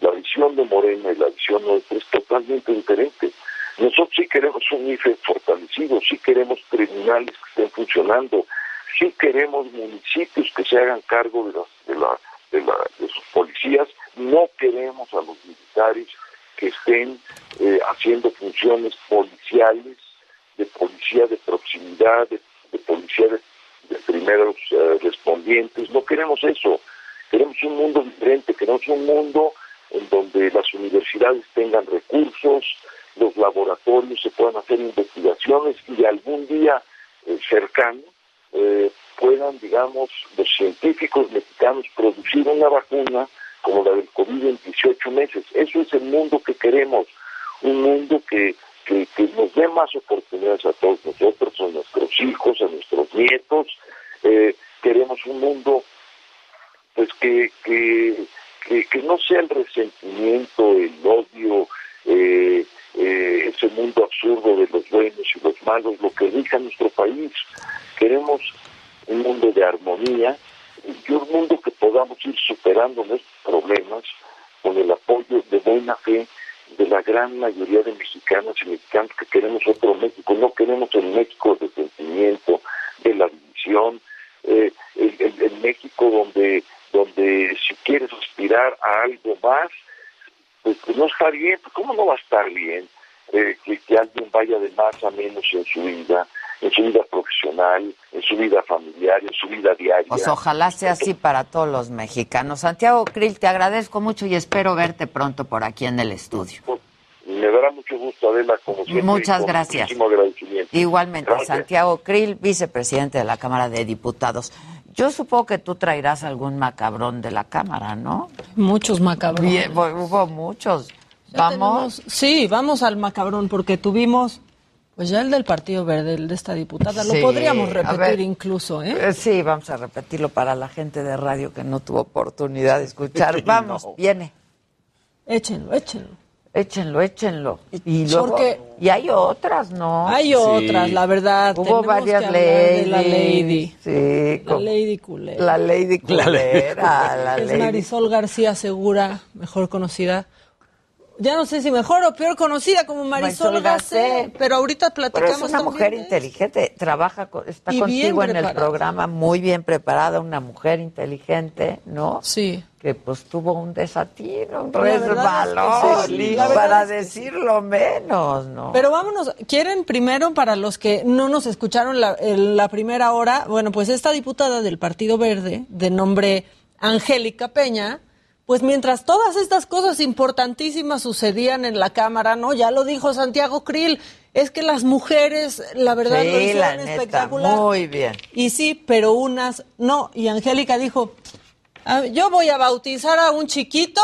La visión de Morena y la visión nuestra es totalmente diferente. Nosotros sí queremos un IFE fortalecido, sí queremos tribunales que estén funcionando, sí queremos municipios que se hagan cargo de, de, sus policías, no queremos a los militares que estén eh, haciendo funciones policiales, de policía de proximidad, de, policía de, primeros eh, respondientes, no queremos eso, queremos un mundo diferente, queremos un mundo en donde las universidades tengan recursos, los laboratorios se puedan hacer investigaciones y algún día eh, cercano eh, puedan, digamos, los científicos mexicanos producir una vacuna como la del COVID en 18 meses. Eso es el mundo que queremos, un mundo que, que, nos dé más oportunidades a todos nosotros, a nuestros hijos, a nuestros nietos. Eh, queremos un mundo pues que, que, que, no sea el resentimiento, el odio, eh, malo es lo que rige nuestro país. Queremos un mundo de armonía y un mundo que podamos ir superando nuestros problemas con el apoyo de buena fe de la gran mayoría de mexicanos y mexicanos que queremos otro México. No queremos el México de sentimiento, de la división, eh, el, México donde, donde si quieres aspirar a algo más, pues, pues no está bien. ¿Cómo no va a estar bien eh, que, que alguien vaya de más a menos en su vida? en su vida profesional, en su vida familiar, en su vida diaria. Pues ojalá sea así para todos los mexicanos. Santiago Krill, te agradezco mucho y espero verte pronto por aquí en el estudio. Me dará mucho gusto, Adela, como siempre. Muchas gracias. Igualmente, Santiago Krill, vicepresidente de la Cámara de Diputados. Yo supongo que tú traerás algún macabrón de la Cámara, ¿no? Muchos macabrones. hubo muchos. ¿Vamos? sí, vamos al macabrón, porque tuvimos pues ya el del Partido Verde, el de esta diputada, lo podríamos repetir incluso, ¿eh? ¿eh? Sí, vamos a repetirlo para la gente de radio que no tuvo oportunidad de escuchar. Vamos, viene. Échenlo, échenlo. Échenlo, échenlo. Y luego, y hay otras, ¿no? Hay otras, la verdad. Hubo varias leyes. La lady. Sí. La lady culera. La lady culera. La es Marisol García Segura, mejor conocida ya no sé si mejor o peor conocida como Marisol, Marisol pero ahorita platicamos. Pero es una mujer inteligente, trabaja, está contigo en el programa, muy bien preparada, una mujer inteligente, ¿no? Sí. Que pues tuvo un desatino, un resbalón, para decirlo menos, ¿no? Pero vámonos, ¿quieren primero para los que no nos escucharon la, la primera hora? Bueno, pues esta diputada del Partido Verde, de nombre Angélica Peña, pues mientras todas estas cosas importantísimas sucedían en la Cámara, ¿no? Ya lo dijo Santiago Krill, es que las mujeres, la verdad, lo hicieron espectacular. Muy bien. Y sí, pero unas no. Y Angélica dijo, ah, yo voy a bautizar a un chiquito,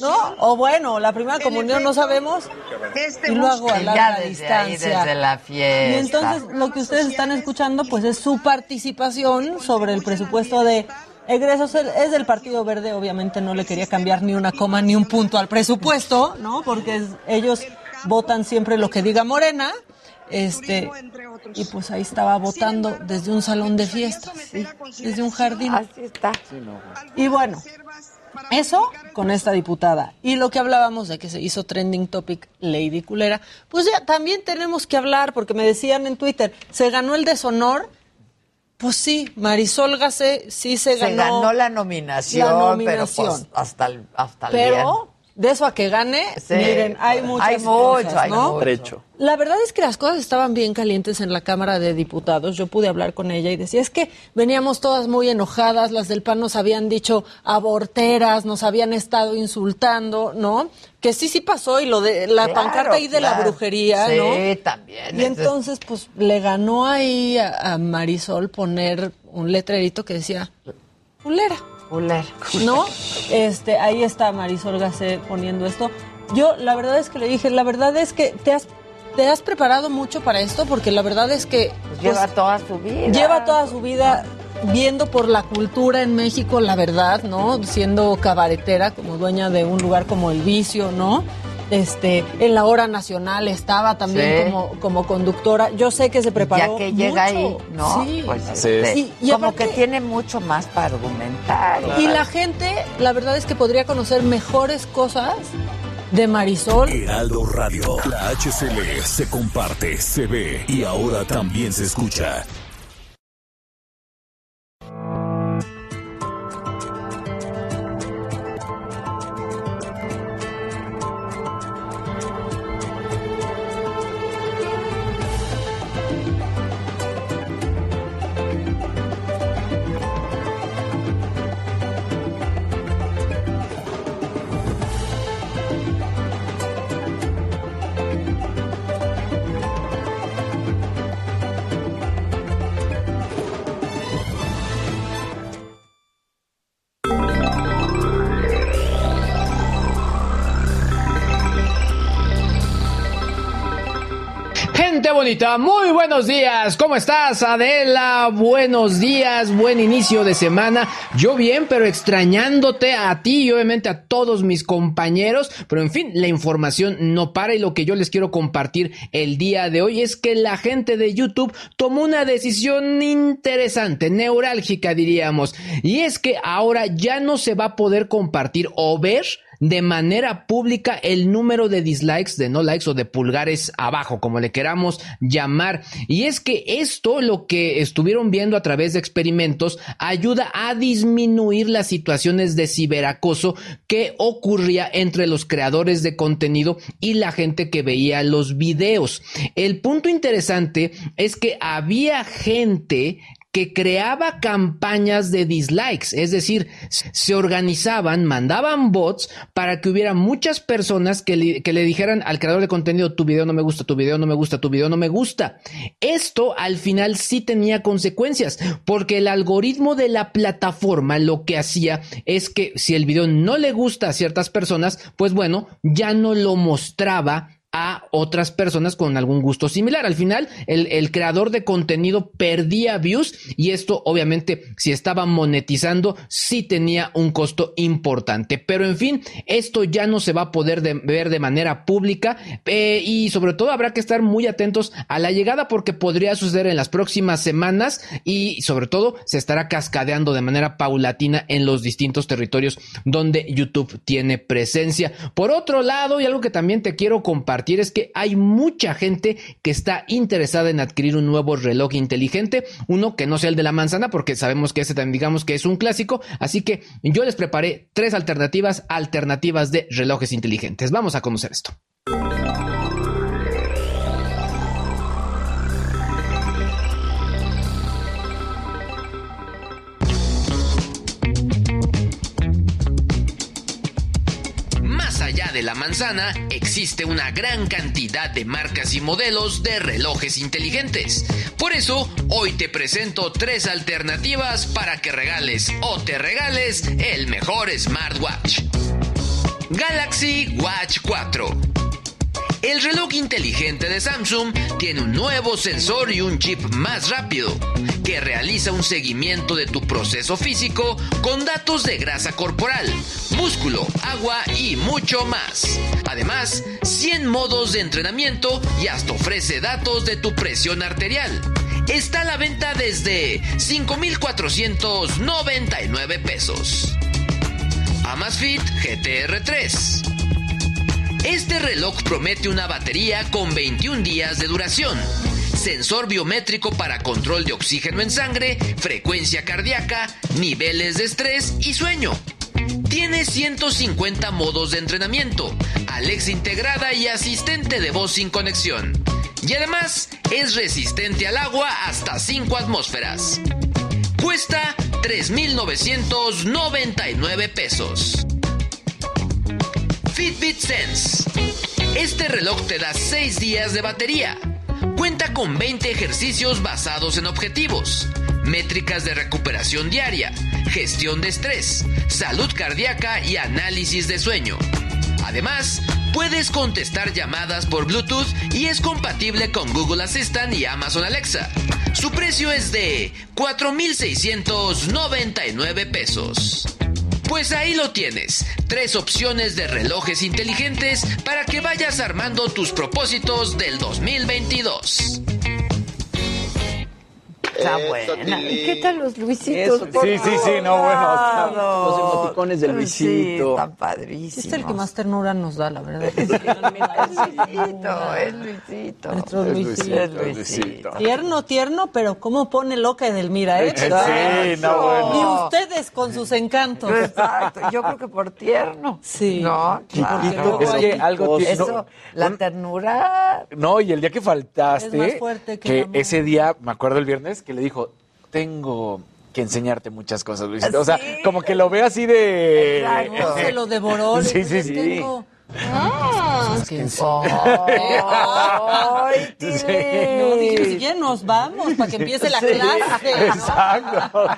¿no? O bueno, la primera comunión no sabemos. Y lo hago a larga distancia. desde la fiesta. Y entonces lo que ustedes están escuchando, pues es su participación sobre el presupuesto de egresos es del Partido Verde, obviamente no le quería cambiar ni una coma ni un punto al presupuesto, ¿no? Porque ellos votan siempre lo que diga Morena. Este, y pues ahí estaba votando desde un salón de fiestas, desde un jardín. Así está. Y bueno, eso con esta diputada. Y lo que hablábamos de que se hizo trending topic Lady Culera, pues ya también tenemos que hablar, porque me decían en Twitter, se ganó el deshonor pues sí, Marisol sí se ganó. Se ganó la nominación, pero pues hasta el, hasta el Pero de eso a que gane, miren, hay muchas hay mucho, hay mucho. La verdad es que las cosas estaban bien calientes en la Cámara de Diputados. Yo pude hablar con ella y decía, es que veníamos todas muy enojadas, las del PAN nos habían dicho aborteras, nos habían estado insultando, ¿no? Que sí, sí pasó y lo de la pancarta ahí de la brujería, ¿no? Sí, también. Y entonces, pues, le ganó ahí a, a Marisol poner un letrerito que decía, ¿No? Este, ahí está Marisol Gacé poniendo esto. Yo la verdad es que le dije, la verdad es que te has te has preparado mucho para esto porque la verdad es que pues lleva pues, toda su vida. Lleva toda su vida viendo por la cultura en México, la verdad, ¿no? Siendo cabaretera, como dueña de un lugar como El Vicio, ¿no? Este, en la hora nacional estaba también como, como conductora. Yo sé que se preparó. Ya que llega ahí, ¿no? Sí. Pues este, y, como que tiene mucho más para argumentar. Y la gente, la verdad es que podría conocer mejores cosas de Marisol. Heraldo Radio, la HCL se comparte, se ve y ahora también se escucha. Bonita, muy buenos días. ¿Cómo estás, Adela? Buenos días, buen inicio de semana. Yo bien, pero extrañándote a ti y obviamente a todos mis compañeros. Pero en fin, la información no para y lo que yo les quiero compartir el día de hoy es que la gente de YouTube tomó una decisión interesante, neurálgica diríamos. Y es que ahora ya no se va a poder compartir o ver de manera pública el número de dislikes, de no likes o de pulgares abajo, como le queramos llamar. Y es que esto, lo que estuvieron viendo a través de experimentos, ayuda a disminuir las situaciones de ciberacoso que ocurría entre los creadores de contenido y la gente que veía los videos. El punto interesante es que había gente que creaba campañas de dislikes, es decir, se organizaban, mandaban bots para que hubiera muchas personas que le, que le, dijeran al creador de contenido, tu video no me gusta, tu video no me gusta, tu video no me gusta. Esto al final sí tenía consecuencias, porque el algoritmo de la plataforma lo que hacía es que si el video no le gusta a ciertas personas, pues bueno, ya no lo mostraba a otras personas con algún gusto similar. Al final, el, el, creador de contenido perdía views y esto obviamente si estaba monetizando sí tenía un costo importante. Pero en fin, esto ya no se va a poder ver de manera pública eh, y sobre todo habrá que estar muy atentos a la llegada porque podría suceder en las próximas semanas y sobre todo se estará cascadeando de manera paulatina en los distintos territorios donde YouTube tiene presencia. Por otro lado, y algo que también te quiero compartir, es que hay mucha gente que está interesada en adquirir un nuevo reloj inteligente, uno que no sea el de la manzana, porque sabemos que ese también digamos que es un clásico, así que yo les preparé tres alternativas, alternativas de relojes inteligentes. Vamos a conocer esto. De la manzana existe una gran cantidad de marcas y modelos de relojes inteligentes. Por eso, hoy te presento tres alternativas para que regales o te regales el mejor smartwatch. Galaxy Watch 4 el reloj inteligente de Samsung tiene un nuevo sensor y un chip más rápido, que realiza un seguimiento de tu proceso físico con datos de grasa corporal, músculo, agua y mucho más. Además, 100 modos de entrenamiento y hasta ofrece datos de tu presión arterial. Está a la venta desde 5.499 pesos. Amazfit GTR3 este reloj promete una batería con 21 días de duración, sensor biométrico para control de oxígeno en sangre, frecuencia cardíaca, niveles de estrés y sueño. Tiene 150 modos de entrenamiento, Alexa integrada y asistente de voz sin conexión. Y además es resistente al agua hasta 5 atmósferas. Cuesta 3.999 pesos. Fitbit Sense. Este reloj te da 6 días de batería. Cuenta con 20 ejercicios basados en objetivos, métricas de recuperación diaria, gestión de estrés, salud cardíaca y análisis de sueño. Además, puedes contestar llamadas por Bluetooth y es compatible con Google Assistant y Amazon Alexa. Su precio es de 4.699 pesos. Pues ahí lo tienes, tres opciones de relojes inteligentes para que vayas armando tus propósitos del 2022. Está buena. ¿Y qué tal los Luisitos? sí, sí, sí, no, bueno. Los emoticones de Luisito. Sí, padrísimo. Es el que más ternura nos da, la verdad. es Luisito, es Luisito. Nuestro Luisito. Es Luisito. Tierno, tierno, pero cómo pone loca Edelmira, ¿eh? Sí, no, bueno. Y ustedes con sus encantos. Exacto, yo creo que por tierno. Sí. No, claro. Es que algo Eso, la ternura. No, y el día que faltaste, Es más fuerte que que ese día, me acuerdo el viernes, que le dijo, tengo que enseñarte muchas cosas, Luisito. O sea, como que lo ve así de... No, se lo devoró. Sí, sí, sí. Tengo... Ah, es que ¡Ay, No, dije, si ya nos vamos para que empiece la clase. Exacto.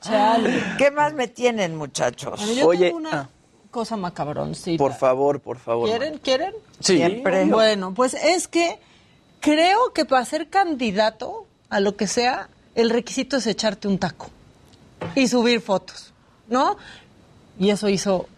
Chale. ¿Qué más me tienen, muchachos? Bueno, yo Oye, tengo una ah. cosa macabroncita. Por favor, por favor. ¿Quieren? ¿Quieren? Sí. Siempre. Bueno, pues es que creo que para ser candidato a lo que sea, el requisito es echarte un taco y subir fotos, ¿no? Y eso hizo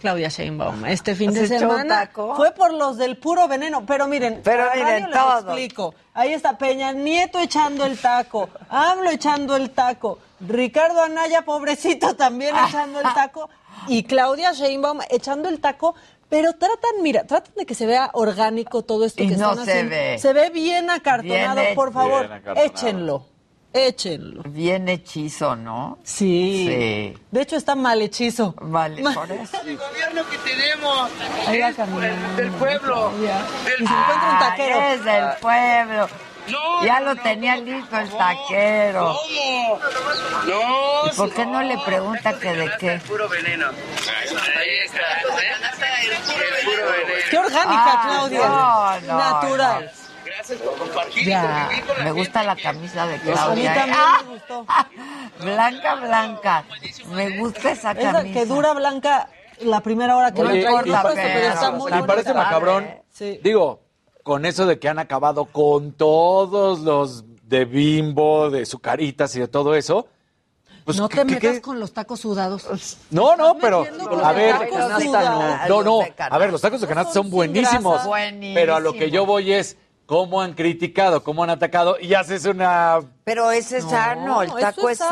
Claudia Sheinbaum este fin de semana. Fue por los del puro veneno, pero miren, pero miren les explico. Ahí está Peña Nieto echando el taco, hablo echando el taco, Ricardo Anaya pobrecito también echando el taco y Claudia Sheinbaum echando el taco pero tratan, mira, tratan de que se vea orgánico todo esto que no están se haciendo. Ve. Se ve bien acartonado, por favor, échenlo. Échenlo. Bien hechizo, ¿no? Sí. sí. De hecho, está mal hechizo. Vale, por eso. El gobierno que tenemos es del pueblo. Y se encuentra un taquero. Es del pueblo. Ya lo tenía listo el taquero. ¿Cómo? No. ¿Y por qué no le pregunta que de qué? Puro veneno. Ahí está. Veneno. Qué orgánica, Ah, Claudia. no, no, Natural. Gracias por compartir. Ya, convivir con la me gusta gente. la camisa de A mí Claudia. también Ah, me gustó. blanca, blanca. Me gusta esa Esa camisa. que dura blanca la primera hora que Oye, la trae y- puesta, y- pero está muy y bonita. parece macabrón. Sí. Digo, con eso de que han acabado con todos los de Bimbo, de Zucaritas y de todo eso. Pues, no ¿qué- te metas qué? con los tacos sudados. No, no, pero a ver, no, no, no, a ver, los tacos de canasta son buenísimos, pero a lo que yo voy es cómo han criticado, cómo han atacado y haces una Pero ese es No, sano, el taco es es sano,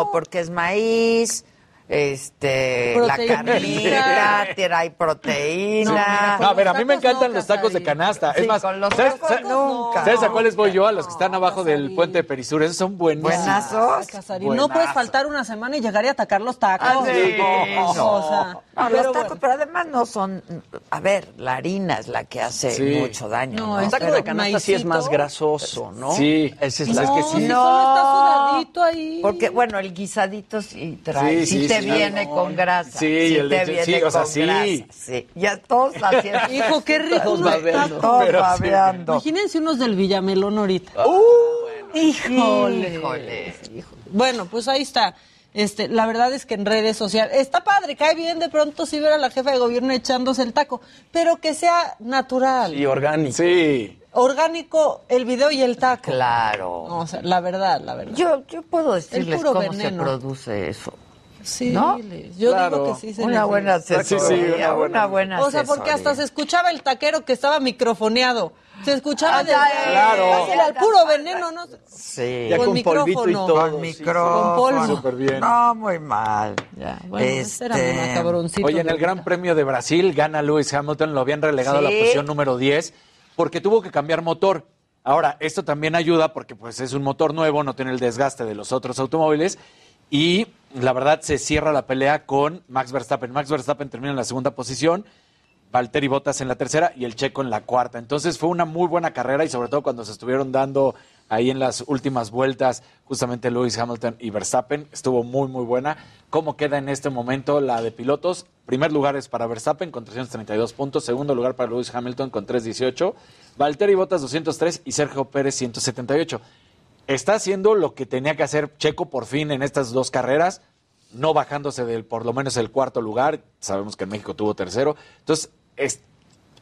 sano. porque es maíz, este, la Proteína. carnita, trae proteína. No, a ver, a mí me no, encantan los tacos de canasta. Sí, es más, con los ¿sabes, tacos sabes- nunca. ¿sabes a cuáles voy yo? A los que están abajo del puente de Perisur. Esos son buenísimos. Buenazos. No puedes faltar una semana y llegar y atacar los tacos. Ah, sí, No, no. o sea, No, pero los tacos, bueno. pero además no son, a ver, la harina es la que hace Sí. mucho daño. No, No, es El taco Pero de canasta sí es más grasoso, ¿no? Sí. Esa es la que No, sí. No. está sudadito ahí. Porque, bueno, el guisadito sí trae, Sí, sí, sí, te viene con grasa. Sí, el te de- viene sí, o sea, con sí. grasa, sí. Ya todos haciendo. Hijo, qué rico Todos babeando. Todos babeando. Imagínense unos del Villamelón ahorita. Uh, Híjole. Híjole. Bueno, pues ahí está. Este, la verdad es que en redes sociales está padre, cae bien de pronto sí ver a la jefa de gobierno echándose el taco, pero que sea natural, Y orgánico. Sí. orgánico el video y el taco. Claro. No, o sea, la verdad, la verdad. Yo, yo puedo decirles cómo veneno. se produce eso. Sí, ¿no? yo Claro. digo que sí se Una buena asesoría. Sí, sí, una una buena- buena, O sea, porque hasta se escuchaba el taquero que estaba microfoneado. Se escuchaba Ah, desde claro. era el puro veneno, ¿no? Sí. Ya Con con polvito y micrófono. todo. Con sí, micrófono. Con polvo. Súper bien. No, muy mal. Ya, bueno, era Este, muy macabroncito. Oye, en de el Gran. Premio de Brasil gana Lewis Hamilton, lo habían relegado a la posición número 10 porque tuvo que cambiar motor. Ahora, esto también ayuda porque pues es un motor nuevo, no tiene el desgaste de los otros automóviles y la verdad se cierra la pelea con Max Verstappen. Max Verstappen termina en la segunda posición, Valtteri Bottas en la tercera y el Checo en la cuarta. Entonces fue una muy buena carrera y sobre todo cuando se estuvieron dando ahí en las últimas vueltas justamente Lewis Hamilton y Verstappen, estuvo muy muy buena. ¿Cómo queda en este momento la de pilotos? Primer lugar es para Verstappen con 332 puntos, segundo lugar para Lewis Hamilton con 318, Valtteri Bottas 203 y Sergio Pérez 178. Está haciendo lo que tenía que hacer Checo por fin en estas dos carreras, no bajándose del por lo menos el cuarto lugar. Sabemos que en México tuvo tercero. Entonces, es-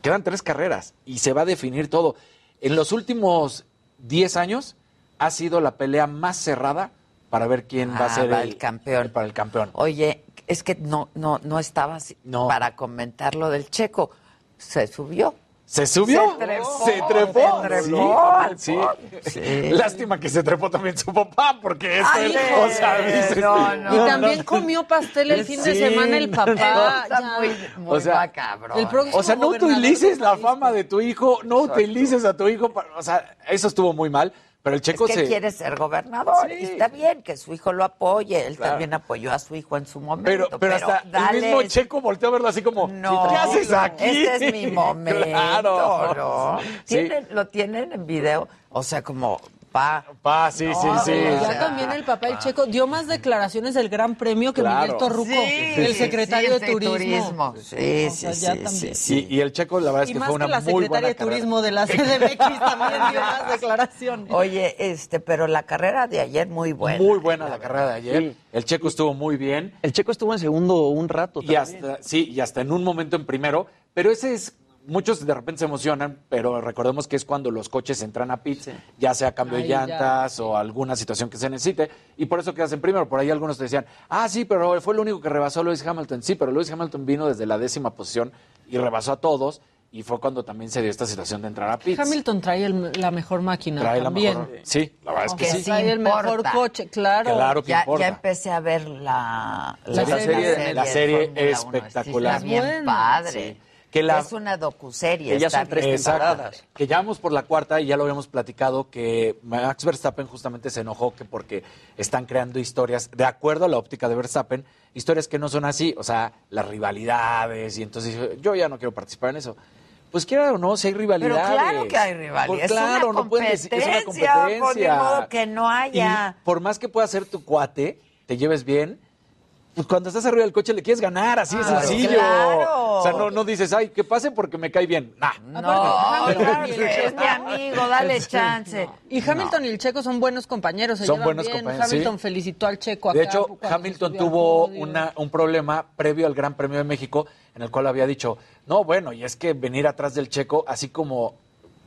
quedan tres carreras y se va a definir todo. En los últimos 10 años ha sido la pelea más cerrada para ver quién va a Ah, ser el, el campeón. para el campeón. Oye, es que no, no, no estaba así No. para comentar lo del checo. Se subió. ¿Se subió? Se trepó, Se trepó. se trepó Sí, al sí. Lástima que se trepó también su papá, porque esto Ay, es, sea, dices, no, no. Y también comió pastel el fin de semana el papá. Está ya. muy, muy O sea, macabro. O sea, no utilices la fama de tu hijo, no utilices a tu hijo para, o sea, eso estuvo muy mal, pero el checo es que se quiere ser gobernador Sí. y está bien que su hijo lo apoye. Él Claro. también apoyó a su hijo en su momento. pero, pero hasta dale el mismo Checo volteó a verlo así como, No, ¿qué haces aquí? Este es mi momento. Claro. ¿no? Sí. ¿Tienen- ¿Lo tienen en video? O sea, como pa. Pa, sí, sí, No, sí. Ya sea, también el papá el checo dio más declaraciones del Gran Premio que Claro. Miguel Torruco, Sí, el secretario sí, de turismo. Sí, O sí, sea, sí, sí, también. sí. Y, el Checo, la verdad es que más fue que una la muy secretaria buena de carrera. turismo de la CDMX también dio más declaraciones. Oye, este, pero la carrera de ayer muy buena. Muy buena la carrera de ayer. El Checo estuvo muy bien. El checo estuvo en segundo un rato. Y hasta, sí, y hasta en un momento en primero, pero ese es muchos de repente se emocionan, pero recordemos que es cuando los coches entran a pits, ya sea cambio de ya. llantas o alguna situación que se necesite, y por eso quedas en primero. Por ahí algunos te decían, ah, sí, pero fue el único que rebasó a Lewis Hamilton. Sí, pero Lewis Hamilton vino desde la décima posición y rebasó a todos, y fue cuando también se dio esta situación de entrar a pits. Hamilton trae el- la mejor máquina Trae la también. mejor- Sí, la verdad es que Que sí. sí Trae el mejor coche, claro. Claro que ya, importa. ya empecé a ver la, La serie- la serie de Fórmula Uno. espectacular. Sí, está bien Bueno. padre. Sí. Que la- Es una docuserie. Que ya son tres bien. Exacto. Que ya vamos por la cuarta y ya lo habíamos platicado que Max Verstappen justamente se enojó que porque están creando historias, de acuerdo a la óptica de Verstappen, historias que no son así, o sea, las rivalidades y entonces yo ya no quiero participar en eso. Pues quiera o no, si hay Pero rivalidades. claro que hay rivalidad. Pues es claro, una no pueden decir- es una competencia. Por modo que no haya. Y por más que pueda ser tu cuate, te lleves bien, pues cuando estás arriba del coche le quieres ganar, así de Claro. sencillo. Claro. O sea, no, no dices, ay, que pase porque me cae bien. Nah. No, Hamilton claro, y el es mi amigo, dale chance. Y Hamilton y el Checo son buenos compañeros, se Son llevan buenos bien. compañeros, sí. Hamilton felicitó al Checo acá. De hecho, Hamilton tuvo una, un problema previo al Gran Premio de México en el cual había dicho, no, bueno, y es que venir atrás del checo, así como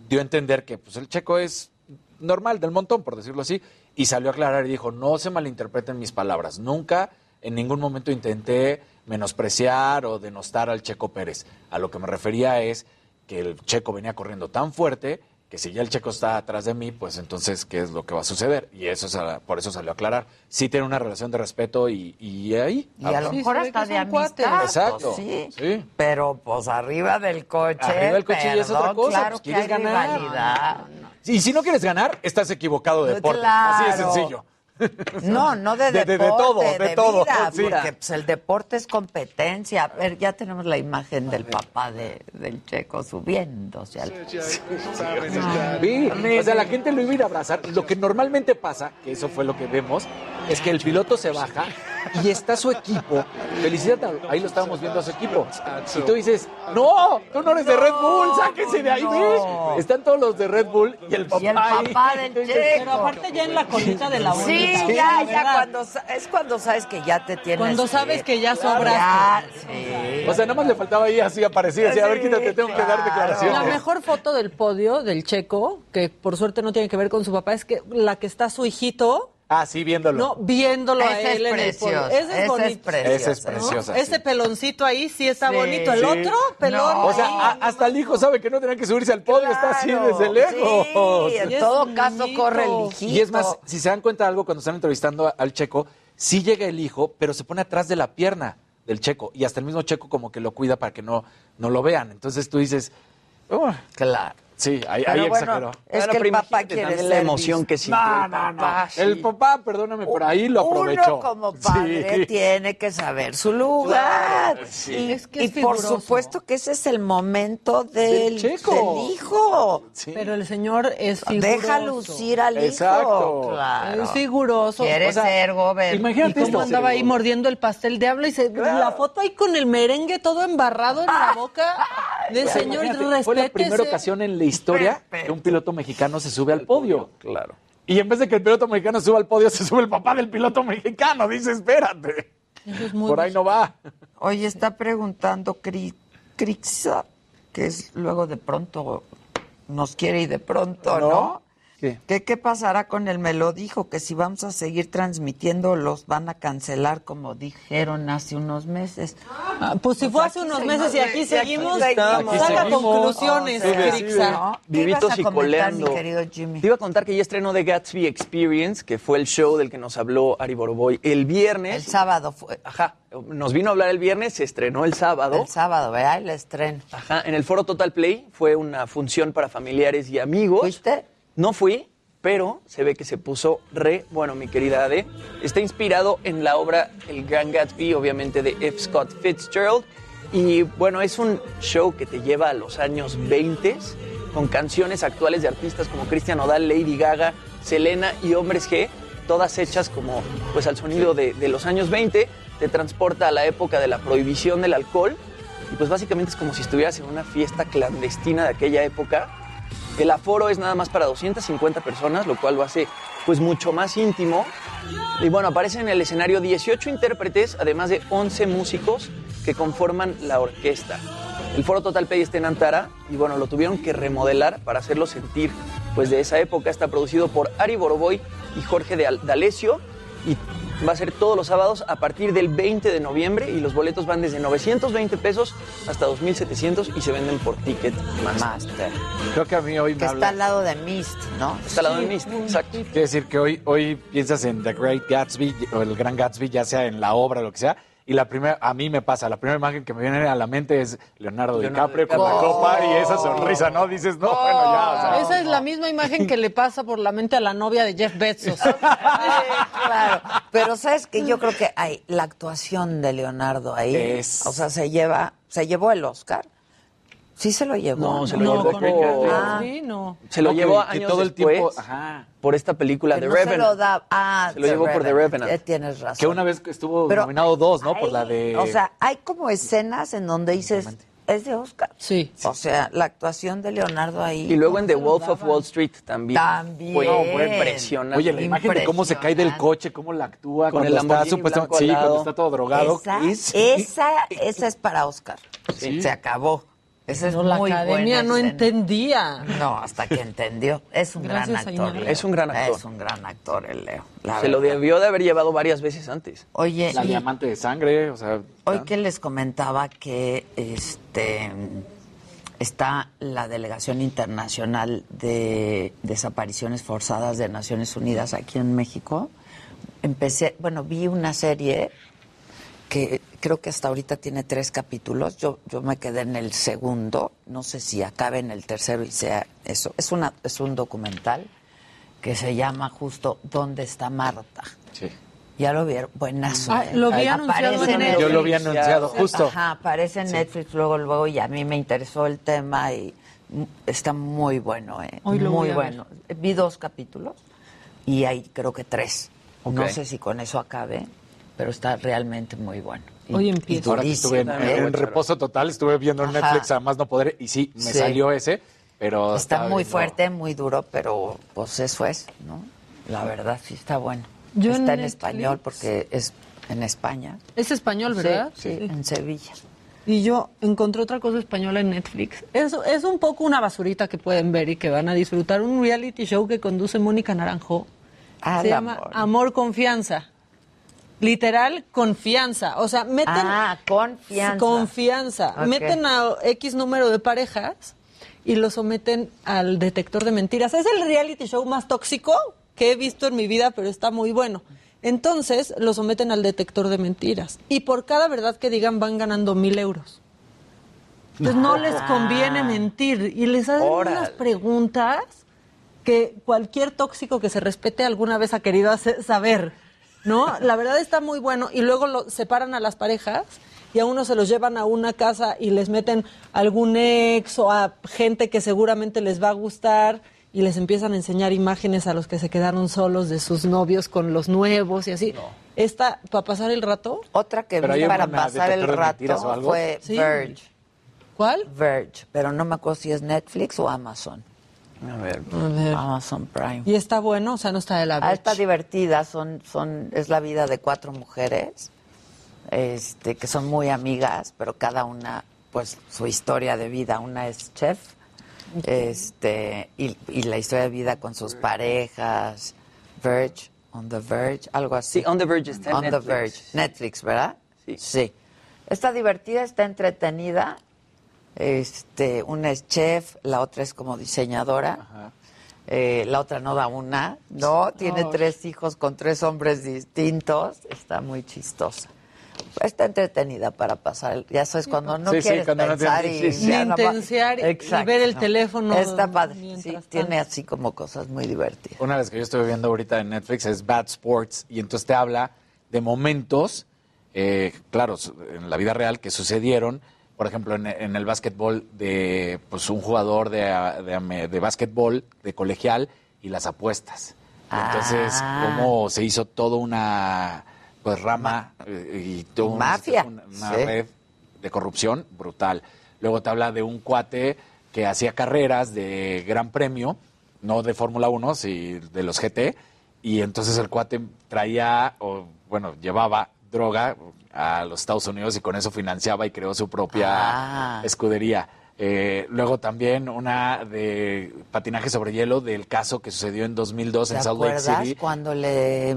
dio a entender que pues, el checo es normal, del montón, por decirlo así, y salió a aclarar y dijo, no se malinterpreten mis palabras, nunca en ningún momento intenté menospreciar o denostar al Checo Pérez. A lo que me refería es que el Checo venía corriendo tan fuerte que si ya el Checo está atrás de mí, pues entonces, ¿qué es lo que va a suceder? Y eso por eso salió a aclarar. Sí tiene una relación de respeto y, y ahí... Y a lo Sí, mejor hasta de amistad. Exacto, sí. sí. Pero pues arriba del coche. Arriba del coche ya es otra perdón, cosa, Claro pues, que quieres hay ganar. Y si no quieres ganar, estás equivocado de deporte. Así de Claro. sencillo. No, no de De- de- de deporte, todo, de todo, vida, sí. porque pues, el deporte es competencia. A ver, ya tenemos la imagen del papá de, del checo subiéndose al... Sí, o sea, la gente lo iba a ir a abrazar. Lo que normalmente pasa, que eso fue lo que vemos, es que el piloto se baja y está su equipo. Felicidad, ahí lo estábamos viendo a su equipo. Y tú dices, no, tú no eres de Red Bull, sáquense de ahí, no. Están todos los de Red Bull y el papá. Y el ahí. papá del Entonces, checo. Pero aparte ya en la colita de la Sí, bolita. ya, la ya, verdad. cuando, es cuando sabes que ya te tienes Cuando sabes que ya sobraste. Ya, sí. O sea, nada más le faltaba ahí así aparecía, así, a ver, Sí, quítate, tengo que dar claro. declaraciones. La mejor foto del podio del Checo, que por suerte no tiene que ver con su papá, es que la que está su hijito, Ah, sí, viéndolo. no viéndolo a Esa es él en el podio. preciosa, Ese es bonito. preciosa. Esa es ¿no? preciosa. Ese sí. peloncito ahí sí está Sí. bonito. El Sí. otro pelón. No. O sea, a- hasta el hijo sabe que no tenía que subirse al podio, está así desde lejos. Sí, en Y todo caso corre el hijito. Y es más, si se dan cuenta de algo cuando están entrevistando al checo, sí llega el hijo, pero se pone atrás de la pierna del checo. Y hasta el mismo checo como que lo cuida para que no, no lo vean. Entonces tú dices, "Oh, Claro. Sí, ahí, Pero ahí bueno, exageró. es Bueno, que el pero papá quiere la emoción que sintió No, el no, no. papá, sí. El papá, perdóname, por ahí lo aprovechó. Uno como padre Sí. tiene que saber su lugar. sí. Y, Es que y es por supuesto que ese es el momento del, Del del hijo. Sí. Pero el señor es figuroso. Deja lucir al hijo. Exacto. Claro. Es figuroso. Quiere O sea, ser gobernador. Imagínate cómo esto. andaba ahí mordiendo el pastel de habla y se, la foto ahí con el merengue todo embarrado en la boca del O sea, señor fue la primera ocasión en historia que un piloto mexicano se sube al podio. Claro. Y en vez de que el piloto mexicano suba al podio, se sube el papá del piloto mexicano. Dice, espérate. Eso es muy Por ahí no va. Oye, está preguntando Cri- Crixa, que es luego de pronto nos quiere y de pronto, ¿no? ¿No? ¿Qué? ¿Qué, qué pasará con el Melodijo? Que si vamos a seguir transmitiendo, los van a cancelar, como dijeron hace unos meses. Ah, pues si fue hace unos meses y aquí seguimos, saca conclusiones, O sea, Crixa. ¿no? ¿Qué Vivitos y coleando. Te iba a contar que ya estrenó The Gatsby Experience, que fue el show del que nos habló Ari Boroboy el viernes. El sábado fue. Ajá, nos vino a hablar el viernes, se estrenó el sábado. El sábado, ¿verdad? El estreno. Ajá, en el foro Total Play fue una función para familiares y amigos. ¿Fuiste? No fui, pero se ve que se puso re bueno, mi querida Ade. Está inspirado en la obra El Gran Gatsby, obviamente de F. Scott Fitzgerald. Y bueno, es un show que te lleva a los años 20 con canciones actuales de artistas como Cristian Odal, Lady Gaga, Selena y Hombres G, todas hechas como pues al sonido de, de los años 20, te transporta a la época de la prohibición del alcohol y pues básicamente es como si estuvieras en una fiesta clandestina de aquella época. El aforo es nada más para 250 personas, lo cual lo hace pues mucho más íntimo. Y bueno, aparecen en el escenario 18 intérpretes, además de 11 músicos que conforman la orquesta. El Foro Total Play está en Antara y bueno, lo tuvieron que remodelar para hacerlo sentir pues de esa época. Está producido por Ari Boroboy y Jorge D'Alessio y va a ser todos los sábados a partir del 20 de noviembre y los boletos van desde 920 pesos hasta 2700 y se venden por Ticketmaster. Master. Creo que a mí hoy me Que habla... está al lado de Mist, ¿no? Está al lado de Mist, exacto. Quiere decir que hoy, hoy piensas en The Great Gatsby o el Gran Gatsby, ya sea en la obra o lo que sea, y la primera, a mí me pasa, la primera imagen que me viene a la mente es Leonardo, Leonardo DiCaprio con la copa y esa sonrisa, ¿no? Dices, no, bueno, ya, o sea. Esa es la misma imagen que le pasa por la mente a la novia de Jeff Bezos. Claro, pero sabes que yo creo que hay la actuación de Leonardo ahí, Es- o sea, se lleva, se llevó el Oscar. Sí se lo llevó. No, se lo No, llevó por- Ah. Sí, no. Se lo llevó que años todo el después tiempo- ajá. por esta película de no se lo Revenant. da. Ah, Se lo llevó por The Revenant. Eh, tienes razón. Que una vez que estuvo Pero nominado dos, ¿no? Por la de... O sea, hay como escenas en donde dices, es de Oscar. Sí. O sea, la actuación de Leonardo ahí. Y luego en The ¿cómo se lo Wolf of? Wall Street también. También. Fue impresionante. Oye, la imagen de cómo se cae del coche, cómo la actúa Con cuando el está supuestamente... Sí, cuando está todo drogado. Esa, Es- esa, esa es para Oscar. Sí. Se acabó. Esa es No, la muy academia buena no escena. entendía. No, hasta que entendió. Es un Gracias, gran actor. Leo. Es un gran actor. Es un gran actor el Leo. la Se lo debió de haber llevado varias veces antes. Oye, La y diamante de sangre, o sea... hoy que les comentaba que este está la delegación internacional de desapariciones forzadas de Naciones Unidas aquí en México. Empecé, bueno, vi una serie que creo que hasta ahorita tiene tres capítulos. Yo, yo me quedé en el segundo. No sé si acabe en el tercero y sea eso. Es, una, es un documental que se llama justo ¿Dónde está Marta? Sí. Ya lo vieron, buenazo. Ah, ¿eh? lo vi anunciado en en Netflix. Yo lo vi anunciado, justo. Ajá, aparece en Netflix luego, luego, y a mí me interesó el tema y está muy bueno, ¿eh? Hoy lo muy bueno. Vi dos capítulos y hay creo que tres. No sé si con eso acabe, pero está realmente muy bueno. Y- Hoy y empieza. Ahora que estuve en, ¿eh? en reposo total, estuve viendo en Ajá. Netflix a más no poder y sí, me Sí. salió ese, pero... Está muy viendo- fuerte, muy duro, pero pues eso es, ¿no? La verdad sí está bueno. Yo en está en, Netflix- español porque es en España. Es español, ¿verdad? Sí, sí, en Sevilla. Y yo encontré otra cosa española en Netflix. Es, es un poco una basurita que pueden ver y que van a disfrutar. Un reality show que conduce Mónica Naranjo. Ah, Se llama amor. Amor Confianza. Literal, confianza. O sea, meten... Ah, confianza. Confianza. Meten a X número de parejas y lo someten al detector de mentiras. Es el reality show más tóxico que he visto en mi vida, pero está muy bueno. Entonces lo someten al detector de mentiras y por cada verdad que digan van ganando mil euros. Entonces no les conviene mentir y les hacen Órale. unas preguntas que cualquier tóxico que se respete alguna vez ha querido hacer- saber, ¿no? La verdad está muy bueno y luego lo separan a las parejas y a uno se los llevan a una casa y les meten algún ex o a gente que seguramente les va a gustar y les empiezan a enseñar imágenes a los que se quedaron solos de sus novios con los nuevos y así. Esta, para pasar el rato, Otra que vi para pasar el rato fue Sí. Verge. ¿cuál? Verge, pero no me acuerdo si es Netflix o Amazon. A ver. Amazon Prime. Y está bueno, o sea, no está de la Ah, está divertida, son, son, es la vida de cuatro mujeres, este, que son muy amigas, pero cada una, pues, su historia de vida. Una es chef, este, y, y la historia de vida con sus parejas, Verge, On the Verge, algo así. Sí, On the Verge está en On the Netflix. Verge, Netflix, ¿verdad? Sí. Sí. Está divertida, está entretenida. Este, una es chef, la otra es como diseñadora. Eh, la otra no da una, no, tiene Oh. tres hijos con tres hombres distintos, está muy chistosa. Está entretenida para pasar, ya sabes, cuando no Sí, sí, quieres no pensar tienes- y sí, sí. y ver el teléfono Está padre, sí, tiene así como cosas muy divertidas. Una de las que yo estoy viendo ahorita en Netflix es Bad Sports y entonces te habla de momentos, eh, claro, en la vida real que sucedieron, por ejemplo, en, en el básquetbol de pues, un jugador de, de, de básquetbol de colegial y las apuestas. Entonces, Ah. cómo se hizo toda una pues rama eh, y todo Mafia, una, una sí. red de corrupción brutal. Luego te habla de un cuate que hacía carreras de gran premio, no de Fórmula 1, sino de los GT, y entonces el cuate traía, o bueno, llevaba droga a los Estados Unidos y con eso financiaba y creó su propia Ah. escudería. Eh, luego también una de patinaje sobre hielo del caso que sucedió en 2002 ¿Te en Salt Lake City. cuando le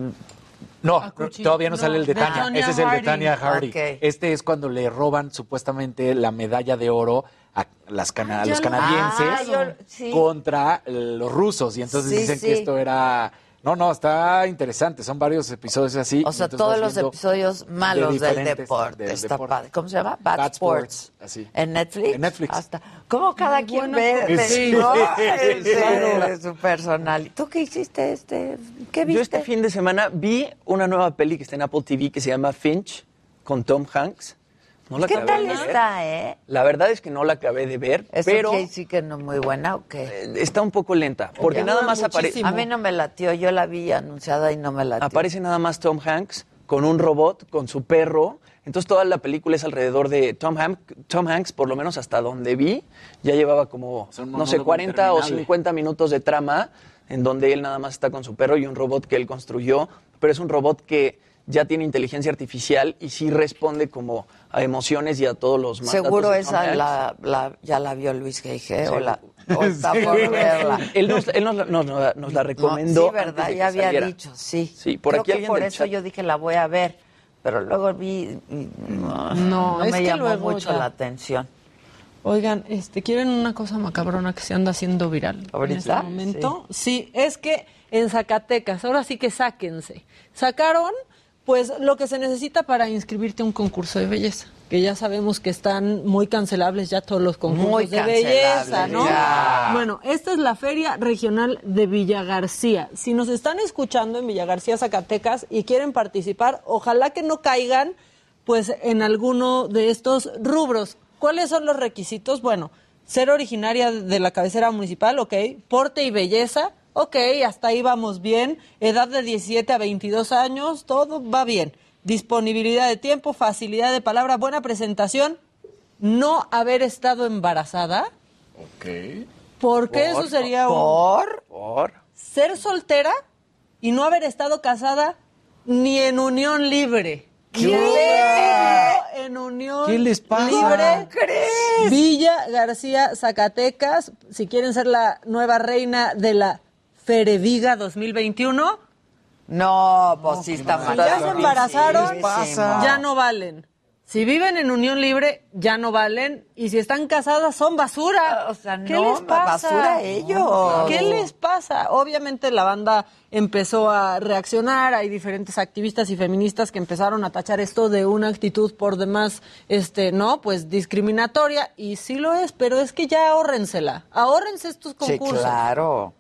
No, Acuchilló- todavía no, sale el de Tania. Tonya Ese es el de. Tania Hardy. Este es cuando le roban supuestamente la medalla de oro a, las cana- a ya los lo- canadienses Ah, yo- sí. contra los rusos. Y entonces Sí, dicen sí. que esto era... No, no, está interesante. Son varios episodios así. O sea, todos los episodios malos de del deporte. del Está deporte. padre. ¿Cómo se llama? Bad, Bad Sports. Sports, así. ¿En Netflix? En Netflix. Hasta. ¿Cómo cada quien bueno, ve sí. no, Sí, de- su personal? ¿Tú qué hiciste? este? ¿Qué Yo viste? este fin de semana vi una nueva peli que está en Apple TV que se llama Finch con Tom Hanks. No la ¿Qué acabé tal de ver. está, eh? La verdad es que no la acabé de ver, ¿Eso pero decir que no muy buena o qué? eh, está un poco lenta, porque Ya. nada más aparece A mí no me latió. Yo la vi anunciada y no me latió. aparece nada más Tom Hanks con un robot, con su perro. Entonces toda la película es alrededor de Tom, Ham- Tom Hanks, por lo menos hasta donde vi, ya llevaba como, Es no sé, monólogo 40 o interminable. 50 minutos de trama en donde él nada más está con su perro y un robot que él construyó, pero es un robot que ya tiene inteligencia artificial y sí responde como a emociones y a todos los mandatos Seguro esa la, la- ya la vio Luis o, Sí. la, o está por verla. Él nos, él nos la- nos- nos la- nos la recomendó. No, sí, verdad, antes de que ya había saliera. dicho, sí. Sí, por Creo aquí que alguien por del eso chat- yo dije la voy a ver, pero luego vi y no, No, es me que llamó luego mucho ya- la atención. Oigan, este, ¿quieren una cosa macabrona que se anda haciendo viral en ¿Ahorita? este momento? Sí. es que en Zacatecas, ahora sí que sáquense. Sacaron, pues, lo que se necesita para inscribirte a un concurso de belleza. Que ya sabemos que están muy cancelables ya todos los concursos Muy de belleza, ¿no? ya. Bueno, esta es la Feria Regional de Villa García. Si nos están escuchando en Villa García, Zacatecas, y quieren participar, ojalá que no caigan pues en alguno de estos rubros. ¿Cuáles son los requisitos? Bueno, ser originaria de la cabecera municipal, ok. Porte y belleza, ok, hasta ahí vamos bien. Edad de 17 a 22 años, todo va bien. Disponibilidad de tiempo, facilidad de palabra, buena presentación. No haber estado embarazada, Ok. porque Por- eso sería un... ¿Por? Por. Ser soltera y no haber estado casada ni en unión libre. ¿Qué? En unión ¿Qué les pasa? libre. crees? Villa García, Zacatecas. Si quieren ser la nueva reina de la Fereviga 2021, No, pues sí está si mal. ya se embarazaron, ya no valen. Si viven en unión libre, ya no valen. Y si están casadas, son basura. O sea, ¿Qué no, les pasa? basura ellos. ¿Qué les pasa? Obviamente la banda empezó a reaccionar. Hay diferentes activistas y feministas que empezaron a tachar esto de una actitud por demás, este, no, pues discriminatoria. Y sí lo es, pero es que ya ahórrensela. Ahórrense estos Sí, concursos. claro.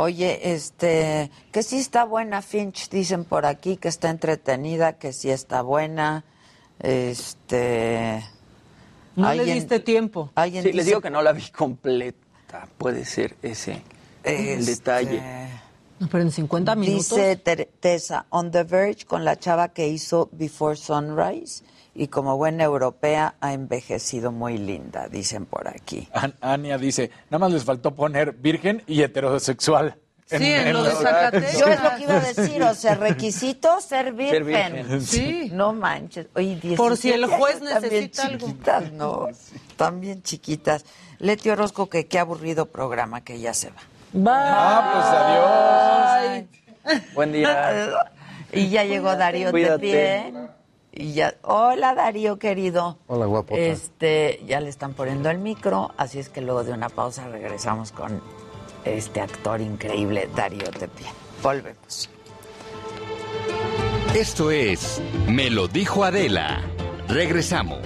Oye, este, que sí está buena Finch, dicen por aquí, que está entretenida, que sí está buena. Este. No le diste tiempo. Alguien Sí, les dice- digo que no la vi completa. Puede ser ese el Este, detalle. No, pero en 50 minutos. Dice Tessa, on the verge con la chava que hizo Before Sunrise y como buena europea ha envejecido muy linda, dicen por aquí. An- Ania dice, nada más les faltó poner virgen y heterosexual. Sí, en lo de Zacatecas. Yo es lo que iba a decir, o sea, requisito ser virgen. virgen. Sí. No manches. Oye, 17 Por si el juez también necesita algo. chiquitas, ¿no? También chiquitas. Leti Orozco, que qué aburrido programa, que ya se va. Bye. Ah, pues adiós. Buen día. Y ya llegó Darío Cuídate. Tepié. Y ya, hola Darío querido. Hola, guapota. Este, ya le están poniendo el micro, así es que luego de una pausa regresamos con este actor increíble, Darío Tepié. Volvemos. Esto es Me lo dijo Adela. Regresamos.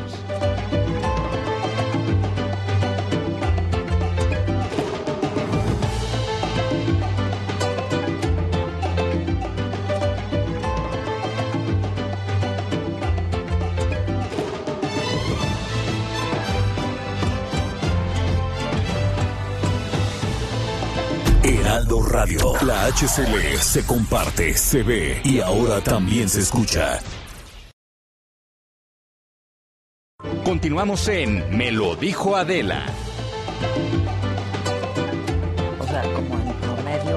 Radio. La HCL se comparte, se ve y ahora también se escucha. Continuamos en Me lo dijo Adela.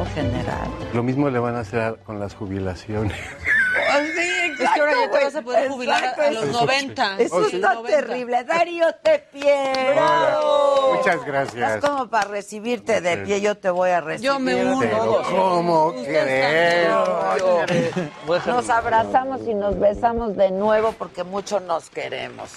General. Lo mismo le van a hacer con las jubilaciones. Sí, Es que ahora ya te vas a poder jubilar a- a Exacto, los eso- 90. Eso está 90. terrible. Darío Tepié. ¡Bravo! Muchas gracias. Es como para recibirte de pie, yo te voy a recibir. Yo me uno. Pero ¿cómo crees? Nos abrazamos y nos besamos de nuevo porque mucho nos queremos.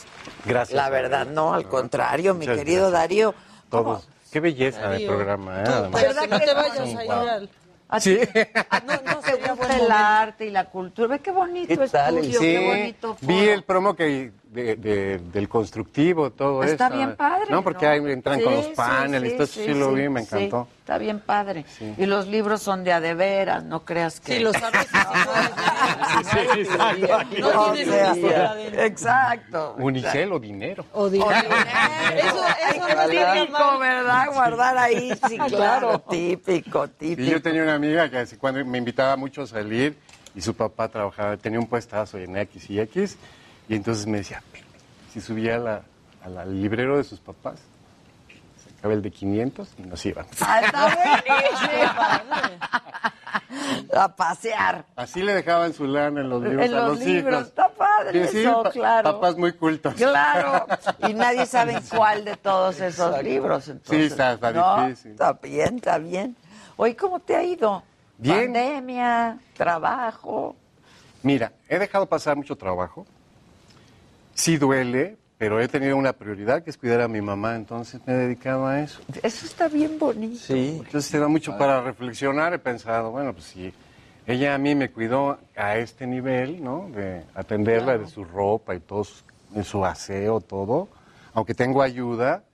Gracias. La verdad, no, al contrario, mi querido gracias. Darío. Todos. Qué belleza de programa, ¿eh? tú, Además. para que no te que vayas sí? a ir Wow. al... ¿A Sí. ti- No, no te gusta el arte y la cultura. Ve qué bonito ¿Qué estudio, Sí, qué bonito vi foro. el promo que de- de- del constructivo, todo eso. Está bien padre. No, porque ahí entran Sí, con los sí, paneles, sí, todo eso sí, lo vi, me sí, encantó. está bien padre. Sí. Y los libros son de a de veras, no creas que... Sí, lo sabes. exacto. No O tienes sea, un. Exacto. Unicel o dinero. O dinero. Eso, eso está Típico. ¿verdad? Guardar ahí, sí, claro. Típico, Y yo típico. tenía una amiga que cuando me invitaba mucho a salir y su papá trabajaba, tenía un puestazo en X y X y entonces me decía, si subía a la- a la- al librero de sus papás, sacaba el de 500 y nos iban. Ah, está buenísimo. A pasear. Así le dejaban su lana en los libros En a los los libros, hijos. está padre sí, eso, pa- claro. Papás muy cultos. Claro, y nadie sabe cuál de todos esos libros. Entonces, está- está ¿no? difícil. Está bien, está bien. Oye, ¿cómo te ha ido? Bien. Pandemia, trabajo. Mira, he dejado pasar mucho trabajo. Sí duele, pero he tenido una prioridad que es cuidar a mi mamá, entonces me he dedicado a eso. Eso está bien bonito. Sí. Entonces te da mucho para reflexionar. He pensado, bueno, pues si ella a mí me cuidó a este nivel, ¿no? De atenderla de su ropa y todo, su, de su aseo, todo. Aunque tengo ayuda,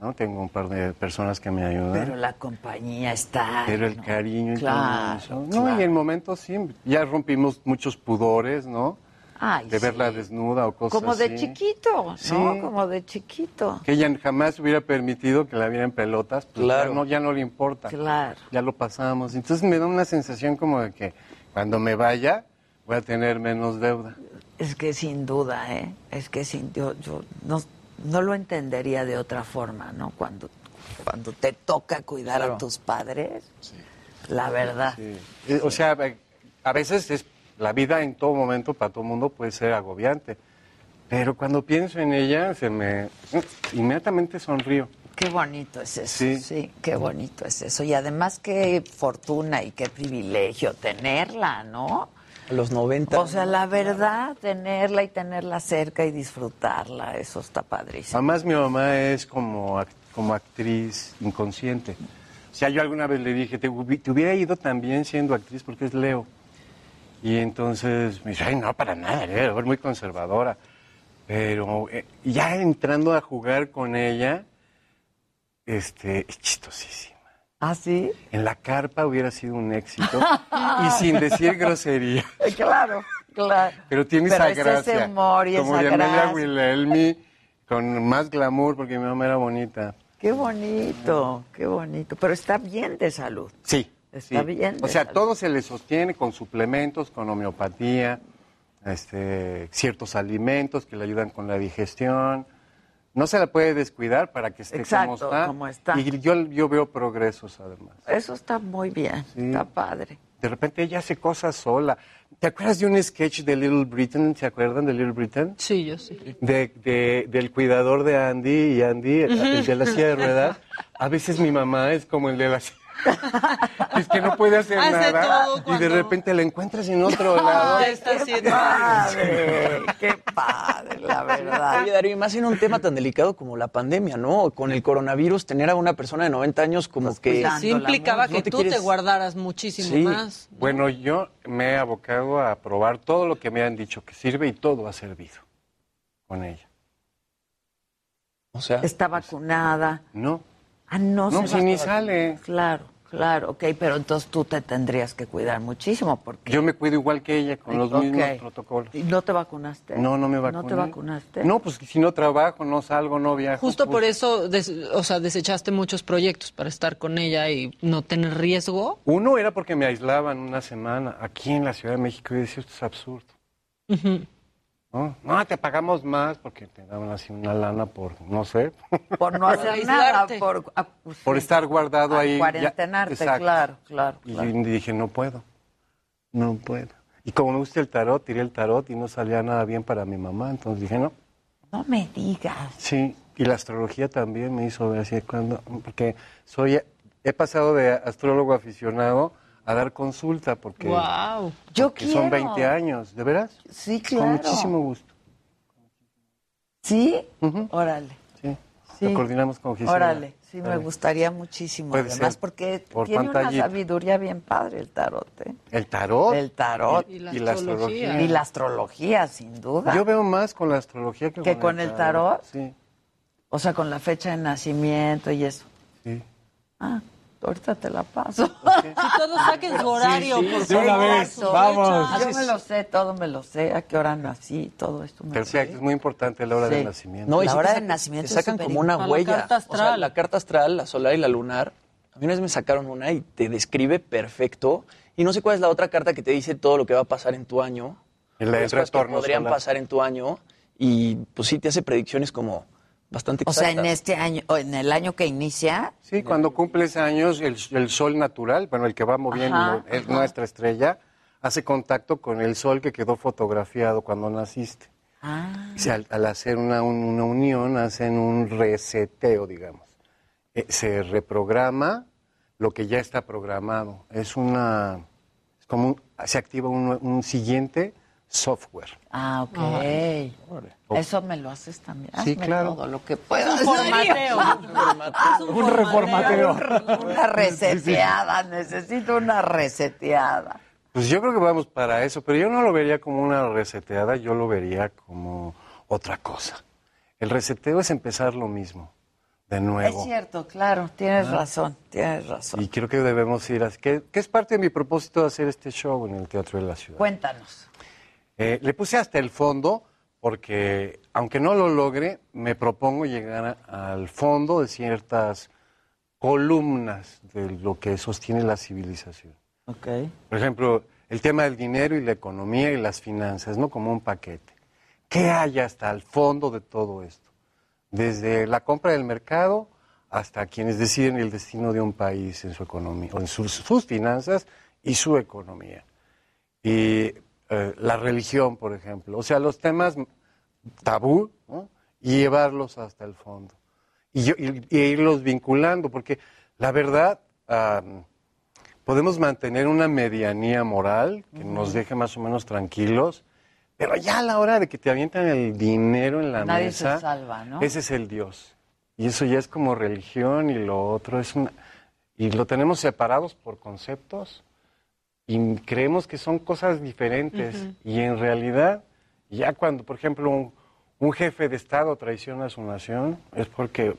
¿no? Tengo un par de personas que me ayudan. Pero la compañía está. Pero el ¿no? cariño y Claro, todo eso. No, claro. y en momentos sí, ya rompimos muchos pudores, ¿no? Ay, de verla sí. desnuda o cosas Como de así. chiquito, ¿no? Como de chiquito. Que ella jamás hubiera permitido que la viera en pelotas, pues Claro. ya, no, ya no le importa. Claro. Ya lo pasamos. Entonces me da una sensación como de que cuando me vaya voy a tener menos deuda. Es que sin duda, ¿eh? Es que sin yo, yo no, no lo entendería de otra forma, ¿no? Cuando, cuando te toca cuidar a tus padres, la verdad. Sí. Eh, O sea, a veces es la vida en todo momento para todo el mundo puede ser agobiante. Pero cuando pienso en ella, se me inmediatamente sonrío. Qué bonito es eso, Sí. sí. qué bonito es eso. Y además qué fortuna y qué privilegio tenerla, ¿no? A los 90. O sea, la verdad, tenerla y tenerla cerca y disfrutarla, eso está padrísimo. Además, mi mamá es como, ac- como actriz inconsciente. O sea, yo alguna vez le dije, te hubiera ido también siendo actriz porque es Leo. Y entonces me dice, ay, no, para nada, es muy conservadora. Pero eh, ya entrando a jugar con ella, este, es chistosísima. ¿Ah, sí? En la carpa hubiera sido un éxito y sin decir grosería. Claro, claro. Pero tiene Pero esa es ese gracia. humor y como esa gracia. Wilhelmi, con más glamour porque mi mamá era bonita. Qué bonito, qué bonito. Pero está bien de salud. Sí. Está sí. bien O sea, salud. todo se le sostiene con suplementos, con homeopatía, este, ciertos alimentos que le ayudan con la digestión. No se la puede descuidar para que esté Exacto, como está. como está. Y yo, yo veo progresos además. Eso está muy bien, Sí. está padre. De repente ella hace cosas sola. ¿Te acuerdas de un sketch de Little Britain? ¿Se acuerdan de Little Britain? Sí, yo sí. de, de- del cuidador de Andy y Andy, el, el de la silla de ruedas. A veces mi mamá es como el de la silla. Es que no puede hacer Hace nada todo y de repente la encuentras en otro lado. Ya está haciendo. Padre, qué padre, la verdad. Oye, Darío, y más en un tema tan delicado como la pandemia, ¿no? Con el coronavirus, tener a una persona de 90 años como Pues que... Sí implicaba No que te tú quieres- te guardaras muchísimo Sí. más. Bueno, yo me he abocado a probar todo lo que me han dicho que sirve y todo ha servido con ella. O sea, Está vacunada. No, Ah, no, no, se si va- ni sale. Claro, claro, ok, pero entonces tú te tendrías que cuidar muchísimo porque... Yo me cuido igual que ella, con los mismos protocolos. ¿Y no te vacunaste? No, no me vacuné. ¿No te vacunaste? No, pues si no trabajo, no salgo, no viajo. Justo pues, por eso, des- o sea, desechaste muchos proyectos para estar con ella y no tener riesgo. Uno era porque me aislaban una semana aquí en la Ciudad de México y decía, esto es absurdo. Ujú. ¿No? no, te pagamos más porque te daban así una lana por, no sé, Por no hacer nada, por... pues, por sí, estar guardado ahí. Cuarentenarte, claro, claro. Y claro. dije, no puedo, no puedo. Y como me gusta el tarot, tiré el tarot y no salía nada bien para mi mamá. Entonces dije, no. No me digas. Sí, y la astrología también me hizo ver así cuando, porque soy, he pasado de astrólogo aficionado a dar consulta porque, Wow. Yo porque son quiero. 20 años, ¿de veras? Sí, Con claro. muchísimo gusto. ¿Sí? Órale. Sí. Sí. Lo coordinamos con Gisela. Órale, sí, me gustaría muchísimo. Puede además, ser porque por tiene una pantallita. sabiduría bien padre el tarot. ¿eh? ¿El tarot? El tarot. Y la Y la astrología. astrología. Y la astrología, sin duda. Yo veo más con la astrología que, ¿Que con el tarot? Sí. O sea, con la fecha de nacimiento y eso. Sí. Ah, ahorita te la paso. Si todos saquen su horario, Sí, sí, por de favor. una vez, su vamos. Yo me lo sé, todo me lo sé. A qué hora nací, todo esto me lo sé. Es muy importante la hora Sí. del nacimiento. No, y La sí hora te del sacan- nacimiento Te sacan como una huella. La carta O sea, astral. la carta astral, la solar y la lunar. A mí una vez me sacaron una y te describe perfecto. Y no sé cuál es la otra carta que te dice todo lo que va a pasar en tu año. Y la del las cosas que retorno podrían solar. pasar en tu año. Y pues sí te hace predicciones como bastante O sea, en este año, o en el año que inicia, Sí, cuando cumples años, el, el sol natural, bueno, el que va moviendo, Ajá, es ajá. nuestra estrella, hace contacto con el sol que quedó fotografiado cuando naciste. Ah. Al, al hacer una, un- una unión, hacen un reseteo, digamos. Eh, se reprograma lo que ya está programado. Es una. Es como un- se activa un, un siguiente software. Ah, ok. Eso me lo haces también. Sí, Hazme claro. todo lo que puedas. un formateo. Un Un reformateo. Una reseteada, necesito una reseteada. Pues yo creo que vamos para eso, pero yo no lo vería como una reseteada, yo lo vería como otra cosa. El reseteo es empezar lo mismo, de nuevo. Es cierto, claro, tienes Ah. razón, tienes razón. Y creo que debemos ir que, que es parte de mi propósito de hacer este show en el Teatro de la Ciudad. Cuéntanos. Eh, le puse hasta el fondo porque, aunque no lo logre, me propongo llegar a- al fondo de ciertas columnas de lo que sostiene la civilización. Ok. Por ejemplo, el tema del dinero y la economía y las finanzas, ¿no? Como un paquete. ¿Qué hay hasta el fondo de todo esto? Desde la compra del mercado hasta quienes deciden el destino de un país en su economía, o en sus, sus finanzas y su economía. Y eh, la religión, por ejemplo. O sea, los temas tabú, ¿no? y llevarlos hasta el fondo. Y, yo- y- y irlos vinculando, porque la verdad, am, podemos mantener una medianía moral que nos deje más o menos tranquilos, pero ya a la hora de que te avientan el dinero en la Nadie se mesa, salva, ¿no? ese es el Dios. Y eso ya es como religión y lo otro es una... Y lo tenemos separados por conceptos y creemos que son cosas diferentes. Y en realidad, ya cuando, por ejemplo, un, un jefe de Estado traiciona a su nación, es porque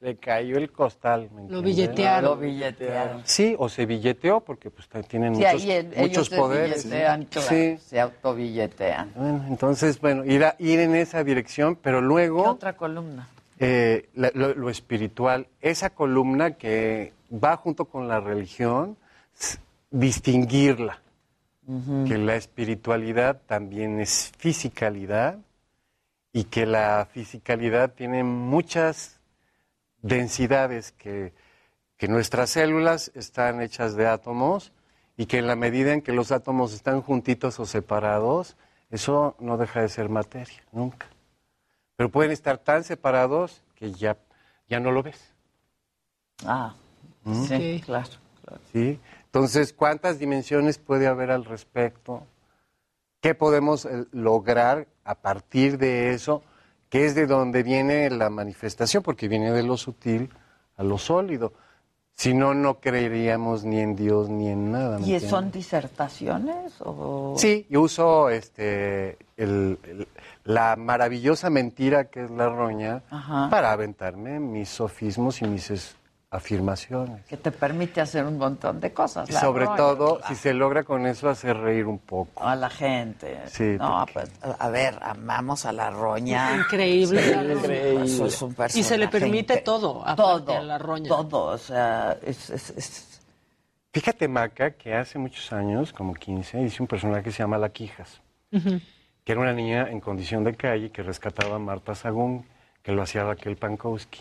le cayó el costal. ¿me Lo billetearon. Lo billetearon. Sí, o se billeteó porque pues tienen Sí, muchos, ahí en- muchos ellos se poderes. billetean, claro, Sí. se autobilletean. Bueno, entonces, bueno, ir, a- ir en esa dirección, pero ¿Qué luego otra columna? eh, la- lo, lo espiritual, esa columna que va junto con la religión, distinguirla, que la espiritualidad también es fisicalidad y que la fisicalidad tiene muchas densidades que, que nuestras células están hechas de átomos y que en la medida en que los átomos están juntitos o separados, eso no deja de ser materia, nunca. Pero pueden estar tan separados que ya, ya no lo ves. Ah, ¿Mm? sí, claro, claro. ¿Sí? Entonces, ¿cuántas dimensiones puede haber al respecto? ¿Qué podemos eh, lograr a partir de eso? Que es de donde viene la manifestación, porque viene de lo sutil a lo sólido. Si no, no creeríamos ni en Dios ni en nada. ¿me ¿Y entiendes? son disertaciones o...? Sí, yo uso este, el- el- la maravillosa mentira que es la roña Ajá. para aventarme mis sofismos y mis es- afirmaciones. Que te permite hacer un montón de cosas. Y sobre roña, todo, si se logra con eso hacer reír un poco. A la gente. Sí, No, pues, a ver, amamos a la roña. Increíble. Sí, la roña. increíble. Eso es un Y se le personaje permite todo, Todo, a la roña. todo, o sea, es, es- es- Fíjate, Maca, que hace muchos años, como 15, hice un personaje que se llama La Quijas, que era una niña en condición de calle que rescataba a Marta Sagún, que lo hacía Raquel Pankowski.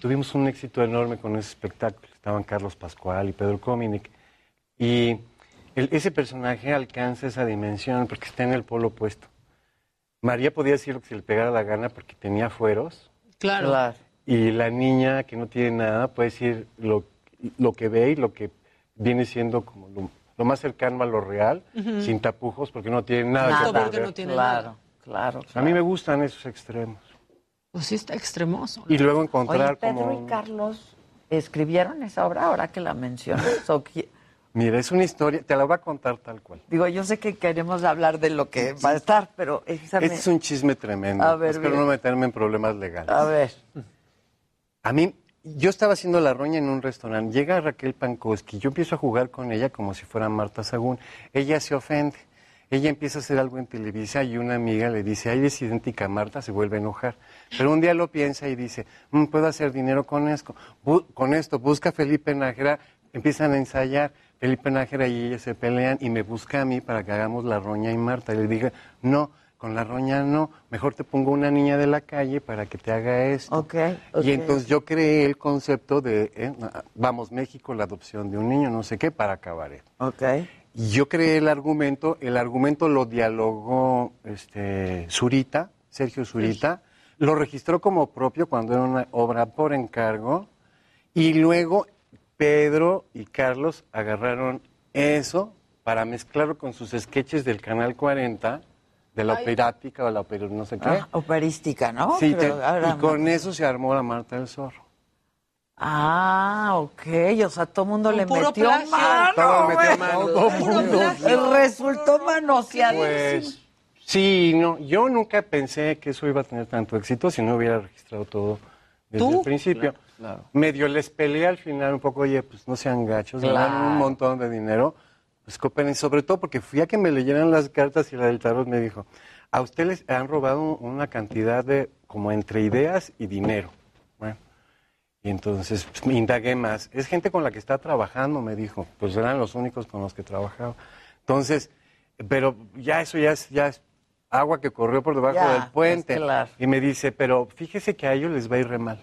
Tuvimos un éxito enorme con ese espectáculo. Estaban Carlos Pascual y Pedro Cominic. Y el- ese personaje alcanza esa dimensión porque está en el polo opuesto. María podía decir lo que se le pegara la gana porque tenía fueros. Claro. Claro. Y la niña que no tiene nada puede decir lo, lo que ve y lo que viene siendo como lo, lo más cercano a lo real, sin tapujos, porque no tiene nada, Nada, que porque no tiene Claro, claro. A mí me gustan esos extremos. Pues sí está extremoso. Y luego encontrar Oye, Pedro como... y Carlos escribieron esa obra ahora que la mencionas. ¿o qui- Mira, es una historia, te la voy a contar tal cual. Digo, yo sé que queremos hablar de lo que va a estar, pero esa me- Este es un chisme tremendo. A ver, Espero bien. no meterme en problemas legales. A ver. A mí, yo estaba haciendo la roña en un restaurante. Llega Raquel Pankowski. Yo empiezo a jugar con ella como si fuera Marta Sagún. Ella se ofende. Ella empieza a hacer algo en Televisa y una amiga le dice, ay, es idéntica a Marta, se vuelve a enojar. Pero un día lo piensa y dice, "Mm, puedo hacer dinero con esto. Bu- con esto, busca a Felipe Nájera, empiezan a ensayar. Felipe Nájera y ella se pelean y me busca a mí para que hagamos la roña y Marta. Y le dije, no, con la roña no, mejor te pongo una niña de la calle para que te haga esto. Y entonces yo creé el concepto de, eh, vamos, México, la adopción de un niño, no sé qué, para cabaret. Ok. Y yo creé el argumento, el argumento lo dialogó este, Zurita, Sergio Zurita, lo registró como propio cuando era una obra por encargo, y luego Pedro y Carlos agarraron eso para mezclarlo con sus sketches del Canal 40, de la Ay. operática o la opera, no sé qué. Ah, operística, ¿no? Sí, Pero te- y con eso se armó la Marta del Zorro. Ah, ok. O sea, todo el mundo le puro metió plagio. mano. Todo metió güey. mano. Todo Puro mundo. plagio. Resultó manoseadísimo. Pues sí, no, yo nunca pensé que eso iba a tener tanto éxito si no hubiera registrado todo desde ¿Tú? el principio. Medio les peleé al final un poco, oye, pues no sean gachos, ganan Claro. un montón de dinero, pues cooperen, sobre todo porque fui a que me leyeran las cartas y la del tarot me dijo, a ustedes les han robado una cantidad de, como entre ideas y dinero. Y entonces pues, me indagué más. Es gente con la que está trabajando, me dijo. Pues eran los únicos con los que trabajaba. Entonces, pero ya eso ya es, ya es agua que corrió por debajo Ya, del puente. claro. Y me dice, pero fíjese que a ellos les va a ir re mal.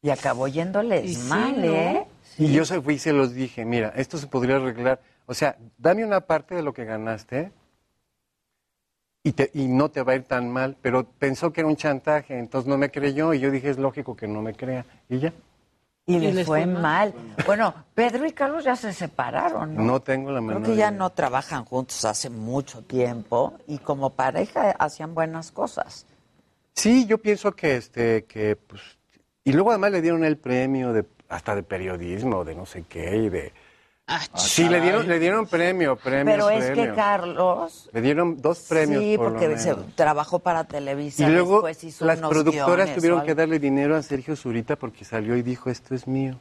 Y acabó yéndoles Y sí, mal, ¿no? ¿eh? Y yo se fui y se los dije, mira, esto se podría arreglar. O sea, dame una parte de lo que ganaste y, te- y no te va a ir tan mal. Pero pensó que era un chantaje, entonces no me creyó y yo dije, es lógico que no me crea. Y ya. Y les fue mal. Bueno, Pedro y Carlos ya se separaron, ¿no? No tengo la Creo menor que ya idea. no trabajan juntos hace mucho tiempo y como pareja hacían buenas cosas. Sí, yo pienso que este, que pues, y luego además le dieron el premio de hasta de periodismo, de no sé qué y de sí le dieron le dieron premio, premio, Pero es que. Carlos le dieron dos premios sí, por lo porque se menos. trabajó para Televisa, Y luego después hizo las unos productoras tuvieron que darle dinero a Sergio Zurita porque salió y dijo, esto es mío.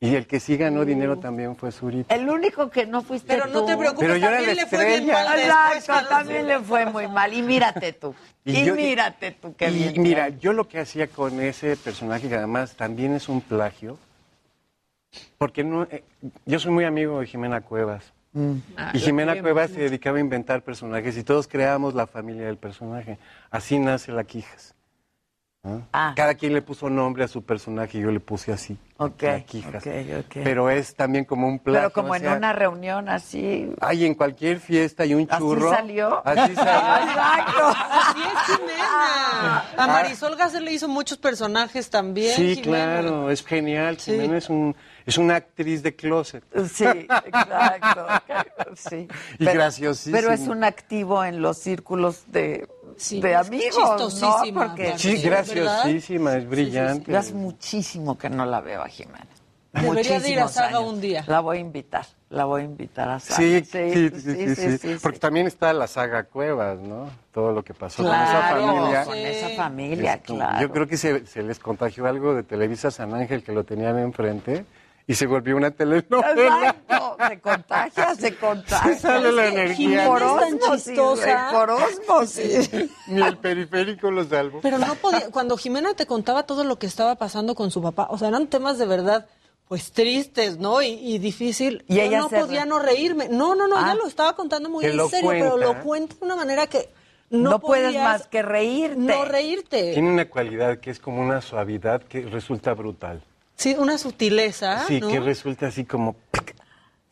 Y el que sí ganó dinero también fue Zurita. El único que no fuiste Pero no te preocupes, Pero yo era también la le fue bien mal después. Exacto, también le fue muy mal. Y mírate tú. Y, Y yo- mírate tú, qué y bien. mira, yo lo que hacía con ese personaje, que además también es un plagio, porque no, eh, yo soy muy amigo de Jimena Cuevas. Mm. y Jimena Cuevas se dedicaba a inventar personajes y todos creábamos la familia del personaje. Así nace la Quijas. Ah. Cada quien le puso nombre a su personaje y yo le puse así. Ok, la Quijas. ok, ok. Pero es también como un plagio. Pero como o en una reunión así. Ay, en cualquier fiesta y un ¿Así churro. salió? Así salió. Exacto. Así es Jimena. A Marisol Gasser le hizo muchos personajes también. Sí, Jimena. claro, es genial. Jimena es, un, es una actriz de closet. Sí, exacto. Sí. Y graciosísima. Pero es un activo en los círculos de, Sí, de es amigos, ¿no? Porque. Sí, ¿verdad? graciosísima, es brillante. hace muchísimo que no la veo a Jimena. Debería de ir a Saga años. un día. La voy a invitar, la voy a invitar a Saga. Sí, sí, sí, sí, sí, Porque también está la saga Cuevas, ¿no? Todo lo que pasó con esa familia. con esa familia, Esto, claro. Yo creo que se, se les contagió algo de Televisa San Ángel que lo tenían enfrente y se volvió una telenovela. Exacto, se contagia, se contagia. Se sale la Es energía. Por Jimena es tan osmosis, por osmosis. Ni el periférico lo salvo. Pero no podía, cuando Jimena te contaba todo lo que estaba pasando con su papá, o sea, eran temas de verdad, pues tristes, ¿no? Y, y difícil. Y Yo ella no podía re- no reírme. No, no, no, Ah. ella lo estaba contando muy en serio, pero lo cuenta de una manera que no, No, puedes más que reírte. No reírte. Tiene una cualidad que es como una suavidad que resulta brutal. Sí, una sutileza. Sí, ¿no? que resulta así como...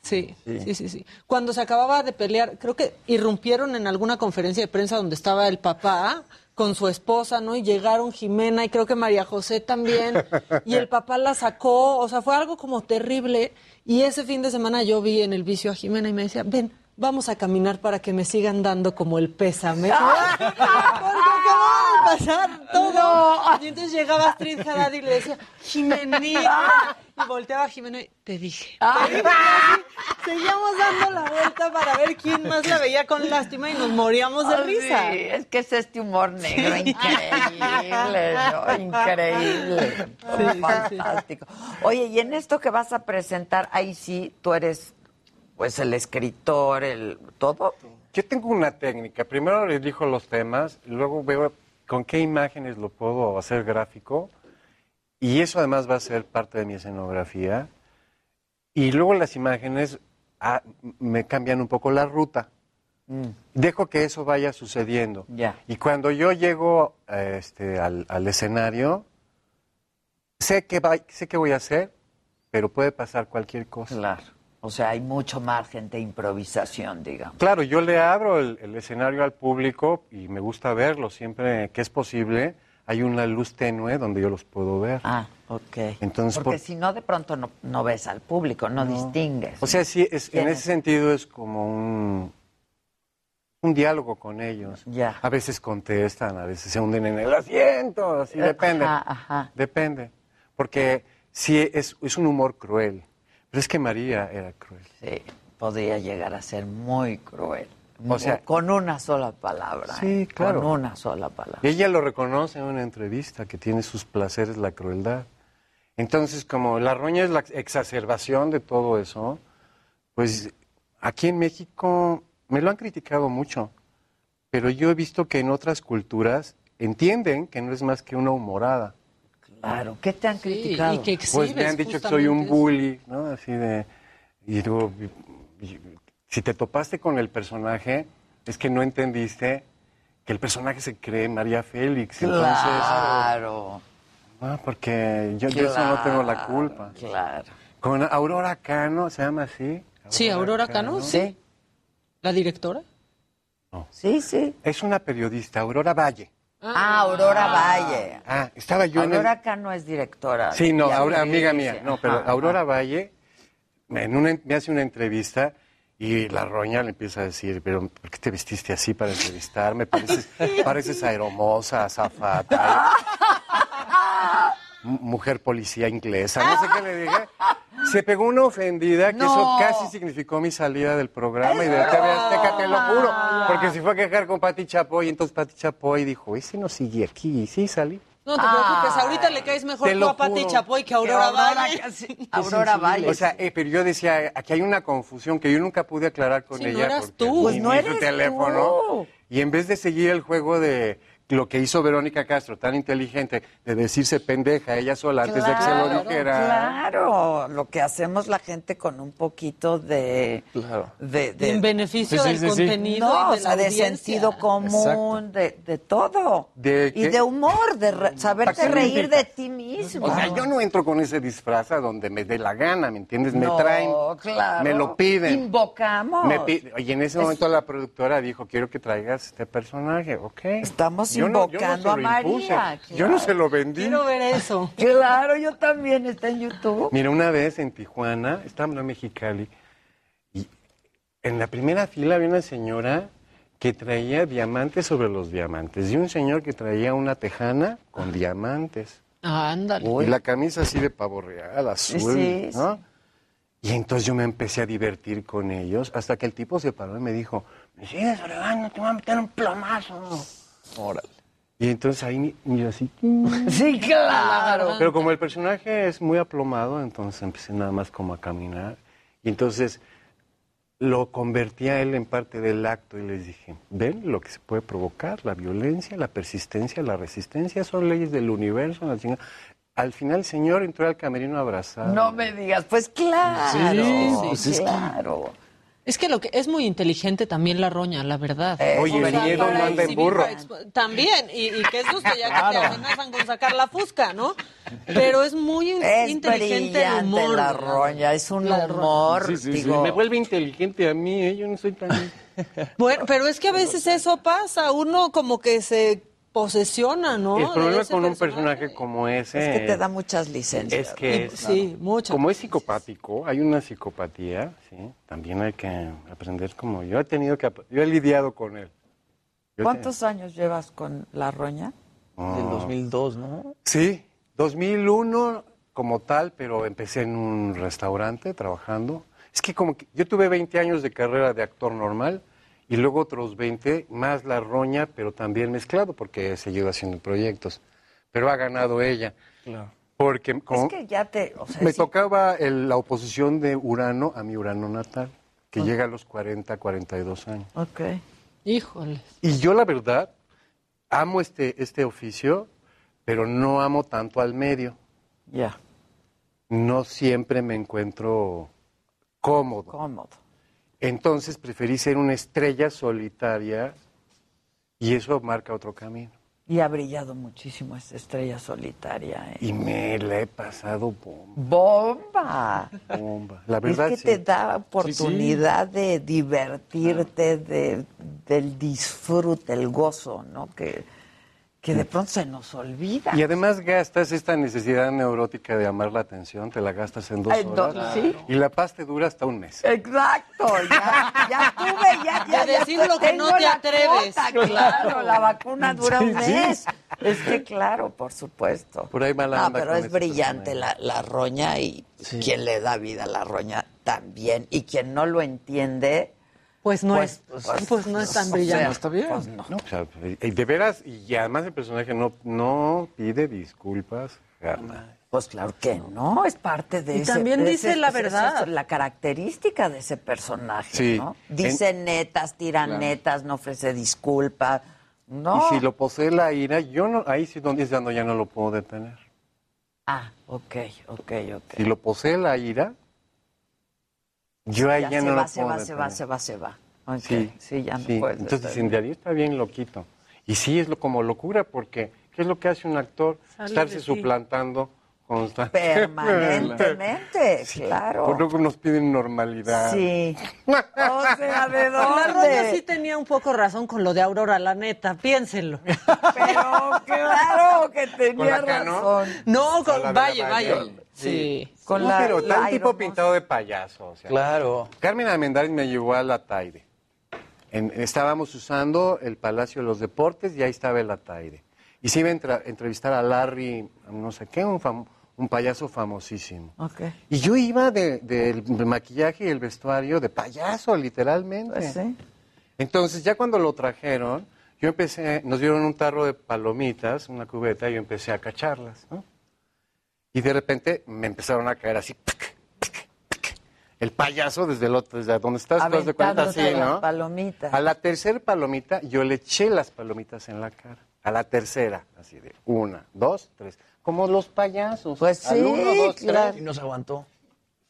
Sí, sí, sí, sí. Cuando se acababa de pelear, creo que irrumpieron en alguna conferencia de prensa donde estaba el papá con su esposa, ¿no? Y llegaron Jimena y creo que María José también. Y el papá la sacó, o sea, fue algo como terrible. Y ese fin de semana yo vi en el vicio a Jimena y me decía, ven, vamos a caminar para que me sigan dando como el pésame. Porque acababa de pasar todo. Y entonces llegaba Astrid Haddad y le decía, Jimenita. Y volteaba a Jimena y te dije. te dije, Seguíamos dando la vuelta para ver quién más la veía con lástima y nos moríamos de risa. sí, es que es este humor negro increíble, ¿no? Increíble. Sí, sí, sí. Fantástico. Oye, y en esto que vas a presentar, ahí sí, tú eres pues el escritor, el todo. Yo tengo una técnica. Primero elijo los temas, luego veo con qué imágenes lo puedo hacer gráfico. Y eso además va a ser parte de mi escenografía. Y luego las imágenes ah, me cambian un poco la ruta. Dejo que eso vaya sucediendo. Y cuando yo llego este, al, al escenario, sé que, va- sé que voy a hacer, pero puede pasar cualquier cosa. Claro. O sea, hay mucho margen de improvisación, digamos. Claro, yo le abro el, el escenario al público y me gusta verlo siempre que es posible. Hay una luz tenue donde yo los puedo ver. Ah, ok. Entonces, Porque por- si no, de pronto no, no ves al público, no, distingues. o sea, sí, es, en ese sentido es como un, un diálogo con ellos. Ya. A veces contestan, a veces se hunden en el asiento, así Eh, depende. ajá, ajá. Depende. Porque sí, es, es un humor cruel. Pero es que María era cruel. Sí, podría llegar a ser muy cruel. O sea- con una sola palabra. Sí, ¿eh? claro. Con una sola palabra. Y ella lo reconoce en una entrevista, que tiene sus placeres la crueldad. Entonces, como la roña es la exacerbación de todo eso, pues aquí en México me lo han criticado mucho, pero yo he visto que en otras culturas entienden que no es más que una humorada. Claro, ¿qué te han criticado? y que Pues me han exhibes dicho que soy un bully, ¿no? Así de... Y luego, si te topaste con el personaje, es que no entendiste que el personaje se cree María Félix. Entonces, Claro. Ah, porque yo de eso no tengo la culpa. Claro. Con Aurora Cano, ¿se llama así? Sí, Aurora Cano, sí. ¿La directora? Sí, sí. Es una periodista, Aurora Valle. Ah, Aurora Valle. Ah, estaba yo en el... Aurora Cano es directora. Sí, no, amiga mía. No, pero Aurora ajá. Valle me, en una- me hace una entrevista y la roña le empieza a decir, pero ¿por qué te vestiste así para entrevistarme? Pareces, pareces aeromosa, azafata, mujer policía inglesa, no sé qué le dije. Se pegó una ofendida que No. eso casi significó mi salida del programa y de TV Azteca, te lo juro. Porque se fue a quejar con Pati Chapoy, entonces Pati Chapoy dijo, ese no sigue aquí, y sí salí. No te preocupes, ahorita le caes mejor tú a Pati. Chapoy que a Aurora, Valle. Aurora. Valle. O sea, eh, pero yo decía, aquí hay una confusión que yo nunca pude aclarar con Sí, no ella. eras tú. Pues no eres teléfono. tú. Y en vez de seguir el juego de lo que hizo Verónica Castro, tan inteligente, de decirse pendeja ella sola antes de que se lo dijera. Claro, lo que hacemos la gente con un poquito de... Claro. De, de- En beneficio Sí, del sí, sí. contenido No, y o de sea, la de sentido común, de, de todo. ¿De y qué? de humor, de re- saberte ¿Para qué me reír de ti mismo. O sea, yo no entro con ese disfraz a donde me dé la gana, ¿me entiendes? Me No, traen, claro. me lo piden. Invocamos. Me pi- y en ese momento la productora dijo, quiero que traigas este personaje, ¿ok? Estamos Yo no- yo no invocando a María. Yo no se lo vendí. Quiero ver eso. Claro, yo también, está en YouTube. Mira, una vez en Tijuana, estábamos en Mexicali, y en la primera fila había una señora que traía diamantes sobre los diamantes y un señor que traía una tejana con diamantes. Ah, ándale. Y la camisa así de pavo real, azul, Sí, ¿no? Y entonces yo me empecé a divertir con ellos hasta que el tipo se paró y me dijo, me sigues fregando, te voy a meter un plomazo. Órale. Y entonces ahí, mira así. Sí, claro. Pero como el personaje es muy aplomado, entonces empecé nada más como a caminar. Y entonces lo convertí a él en parte del acto y les dije, ven lo que se puede provocar, la violencia, la persistencia, la resistencia, son leyes del universo. la chingada". Al final el señor entró al camerino abrazado. No me digas, pues claro, Sí, pues es que- claro. Es que lo que es muy inteligente también la roña, la verdad. Eh, Oye, el miedo no anda en burro. expo- También, y, y qué susto ya que te amenazan con sacar la fusca, ¿no? Pero es muy Es inteligente el humor. la roña, es un La humor, Sí, sí, Me vuelve inteligente a mí, ¿eh? yo no soy tan... Bueno, pero es que a veces eso pasa, uno como que se posesiona, ¿no? el problema con un personaje. personaje como ese... es que te da muchas licencias. Es que Y- es, sí, muchas. como es psicopático, hay una psicopatía, sí, también hay que aprender como yo he tenido que, yo he lidiado con él. Yo ¿Cuántos años llevas con la roña? te- Del Ah, 2002, ¿no? Sí, 2001 como tal, pero empecé en un restaurante trabajando. Es que como que yo tuve 20 años de carrera de actor normal y luego otros 20 más la roña, pero también mezclado porque he seguido haciendo proyectos. Pero ha ganado ella. Porque como Es que ya te, o sea, me sí- tocaba el- la oposición de Urano a mi Urano natal, que llega a los 40, 42 años. Ok. Híjole. Y yo la verdad amo este, este oficio, pero no amo tanto al medio. Ya. No siempre me encuentro cómodo. Cómodo. Entonces preferí ser una estrella solitaria y eso marca otro camino. Y ha brillado muchísimo esa estrella solitaria. ¿eh? Y me la he pasado bomba. ¡Bomba! bomba. La verdad es que sí. te da oportunidad de divertirte, de, del disfrute, el gozo, ¿no? Que, que de pronto se nos olvida. Y además gastas esta necesidad neurótica de amar la atención, te la gastas en dos horas. sí. Y la paz te dura hasta un mes. Exacto, ya, ya tuve, ya, ya, De ya decir te- lo que no te la atreves. cuota, claro, la vacuna dura Sí, un sí. mes. Es que claro, por supuesto. Por ahí va la No, onda pero es brillante la, la roña y quien le da vida a la roña también. Y quien no lo entiende, Pues no Pues- es, pues- pues, no es tan o sea, brillante. Está bien. pues no. No, o sea, y de veras, y además el personaje no, no pide disculpas jamás. Pues claro que no, es parte de Y ese- también de dice ese- la verdad. la característica de ese personaje, Sí. ¿no? Dice netas, tira Claro. netas, no ofrece disculpas. No. Y si lo posee la ira, yo no, ahí sí donde es cuando ya no lo puedo detener. Ah, ok, ok, ok. Si lo posee la ira, yo ahí ya ya, se no va, lo se puedo va, se va, se va, se va. Ok, Sí, sí, ya no sí. puedes Entonces, en realidad está bien loquito. Y sí es lo, como locura, porque ¿qué es lo que hace un actor? Sale Estarse suplantando constantemente. Permanentemente, claro. Por luego nos piden normalidad. Sí. O sea, ¿de La dónde? sí tenía un poco razón con lo de Aurora, la neta, piénsenlo. Pero claro que tenía Con la razón. No, con la de Valle, la Valle. Sí. Con la, pero la tan tipo Iron pintado de payaso. o sea. Claro. Carmen Almendares me llevó a la Taide. En- estábamos usando el Palacio de los Deportes y ahí estaba el Ataide. Y se iba a entra- entrevistar a Larry, no sé qué, un, fam- un payaso famosísimo. Ok. Y yo iba de- del maquillaje y el vestuario de payaso, literalmente. Pues sí. Entonces, ya cuando lo trajeron, yo empecé, nos dieron un tarro de palomitas, una cubeta, y yo empecé a cacharlas, ¿no? Y de repente me empezaron a caer así, ¡pic! ¡pic! ¡pic! el payaso desde el otro, desde donde estás, tú haz de cuenta así, ¿no? palomitas. A la tercera palomita, yo le eché las palomitas en la cara. A la tercera, así de una, dos, tres. Como los payasos. Pues Al sí, uno, dos, tres. Y no se aguantó.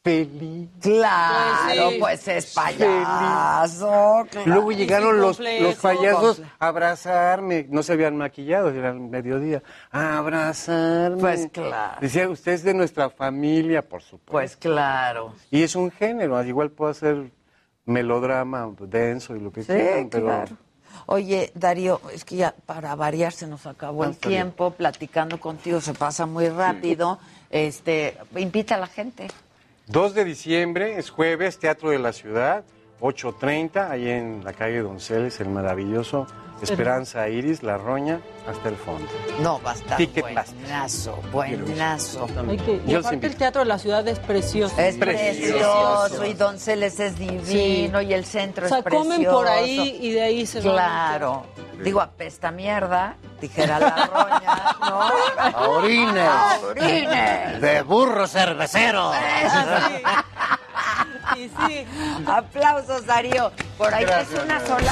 Feliz. Claro, Pues sí. pues es payaso. claro. Luego llegaron los, los payasos a abrazarme, no se habían maquillado, era el mediodía, a abrazarme. Pues claro. Decía, usted es de nuestra familia, por supuesto. Pues claro. Y es un género, al igual puedo hacer melodrama denso y lo que Sí, quieran, pero claro. Oye, Darío, es que ya para variar se nos acabó Ah, el tiempo, platicando contigo se pasa muy rápido. Este, invita a la gente. 2 de diciembre es jueves, Teatro de la Ciudad, 8.30, ahí en la calle Donceles, el maravilloso Esperanza Iris, La Roña, hasta el fondo. No, va a estar Ticketmaster. buenazo, buenazo. Y aparte el teatro de la ciudad es precioso. Es precioso. precioso y Donceles es divino y el centro O sea, es precioso. comen por ahí y de ahí se van. Claro. Digo, apesta mierda, dijera la roña, ¿no? ¡A orines! ¡A orines! ¡De burro cervecero! Y sí. Aplausos, Darío. Por ahí Gracias, es una sola.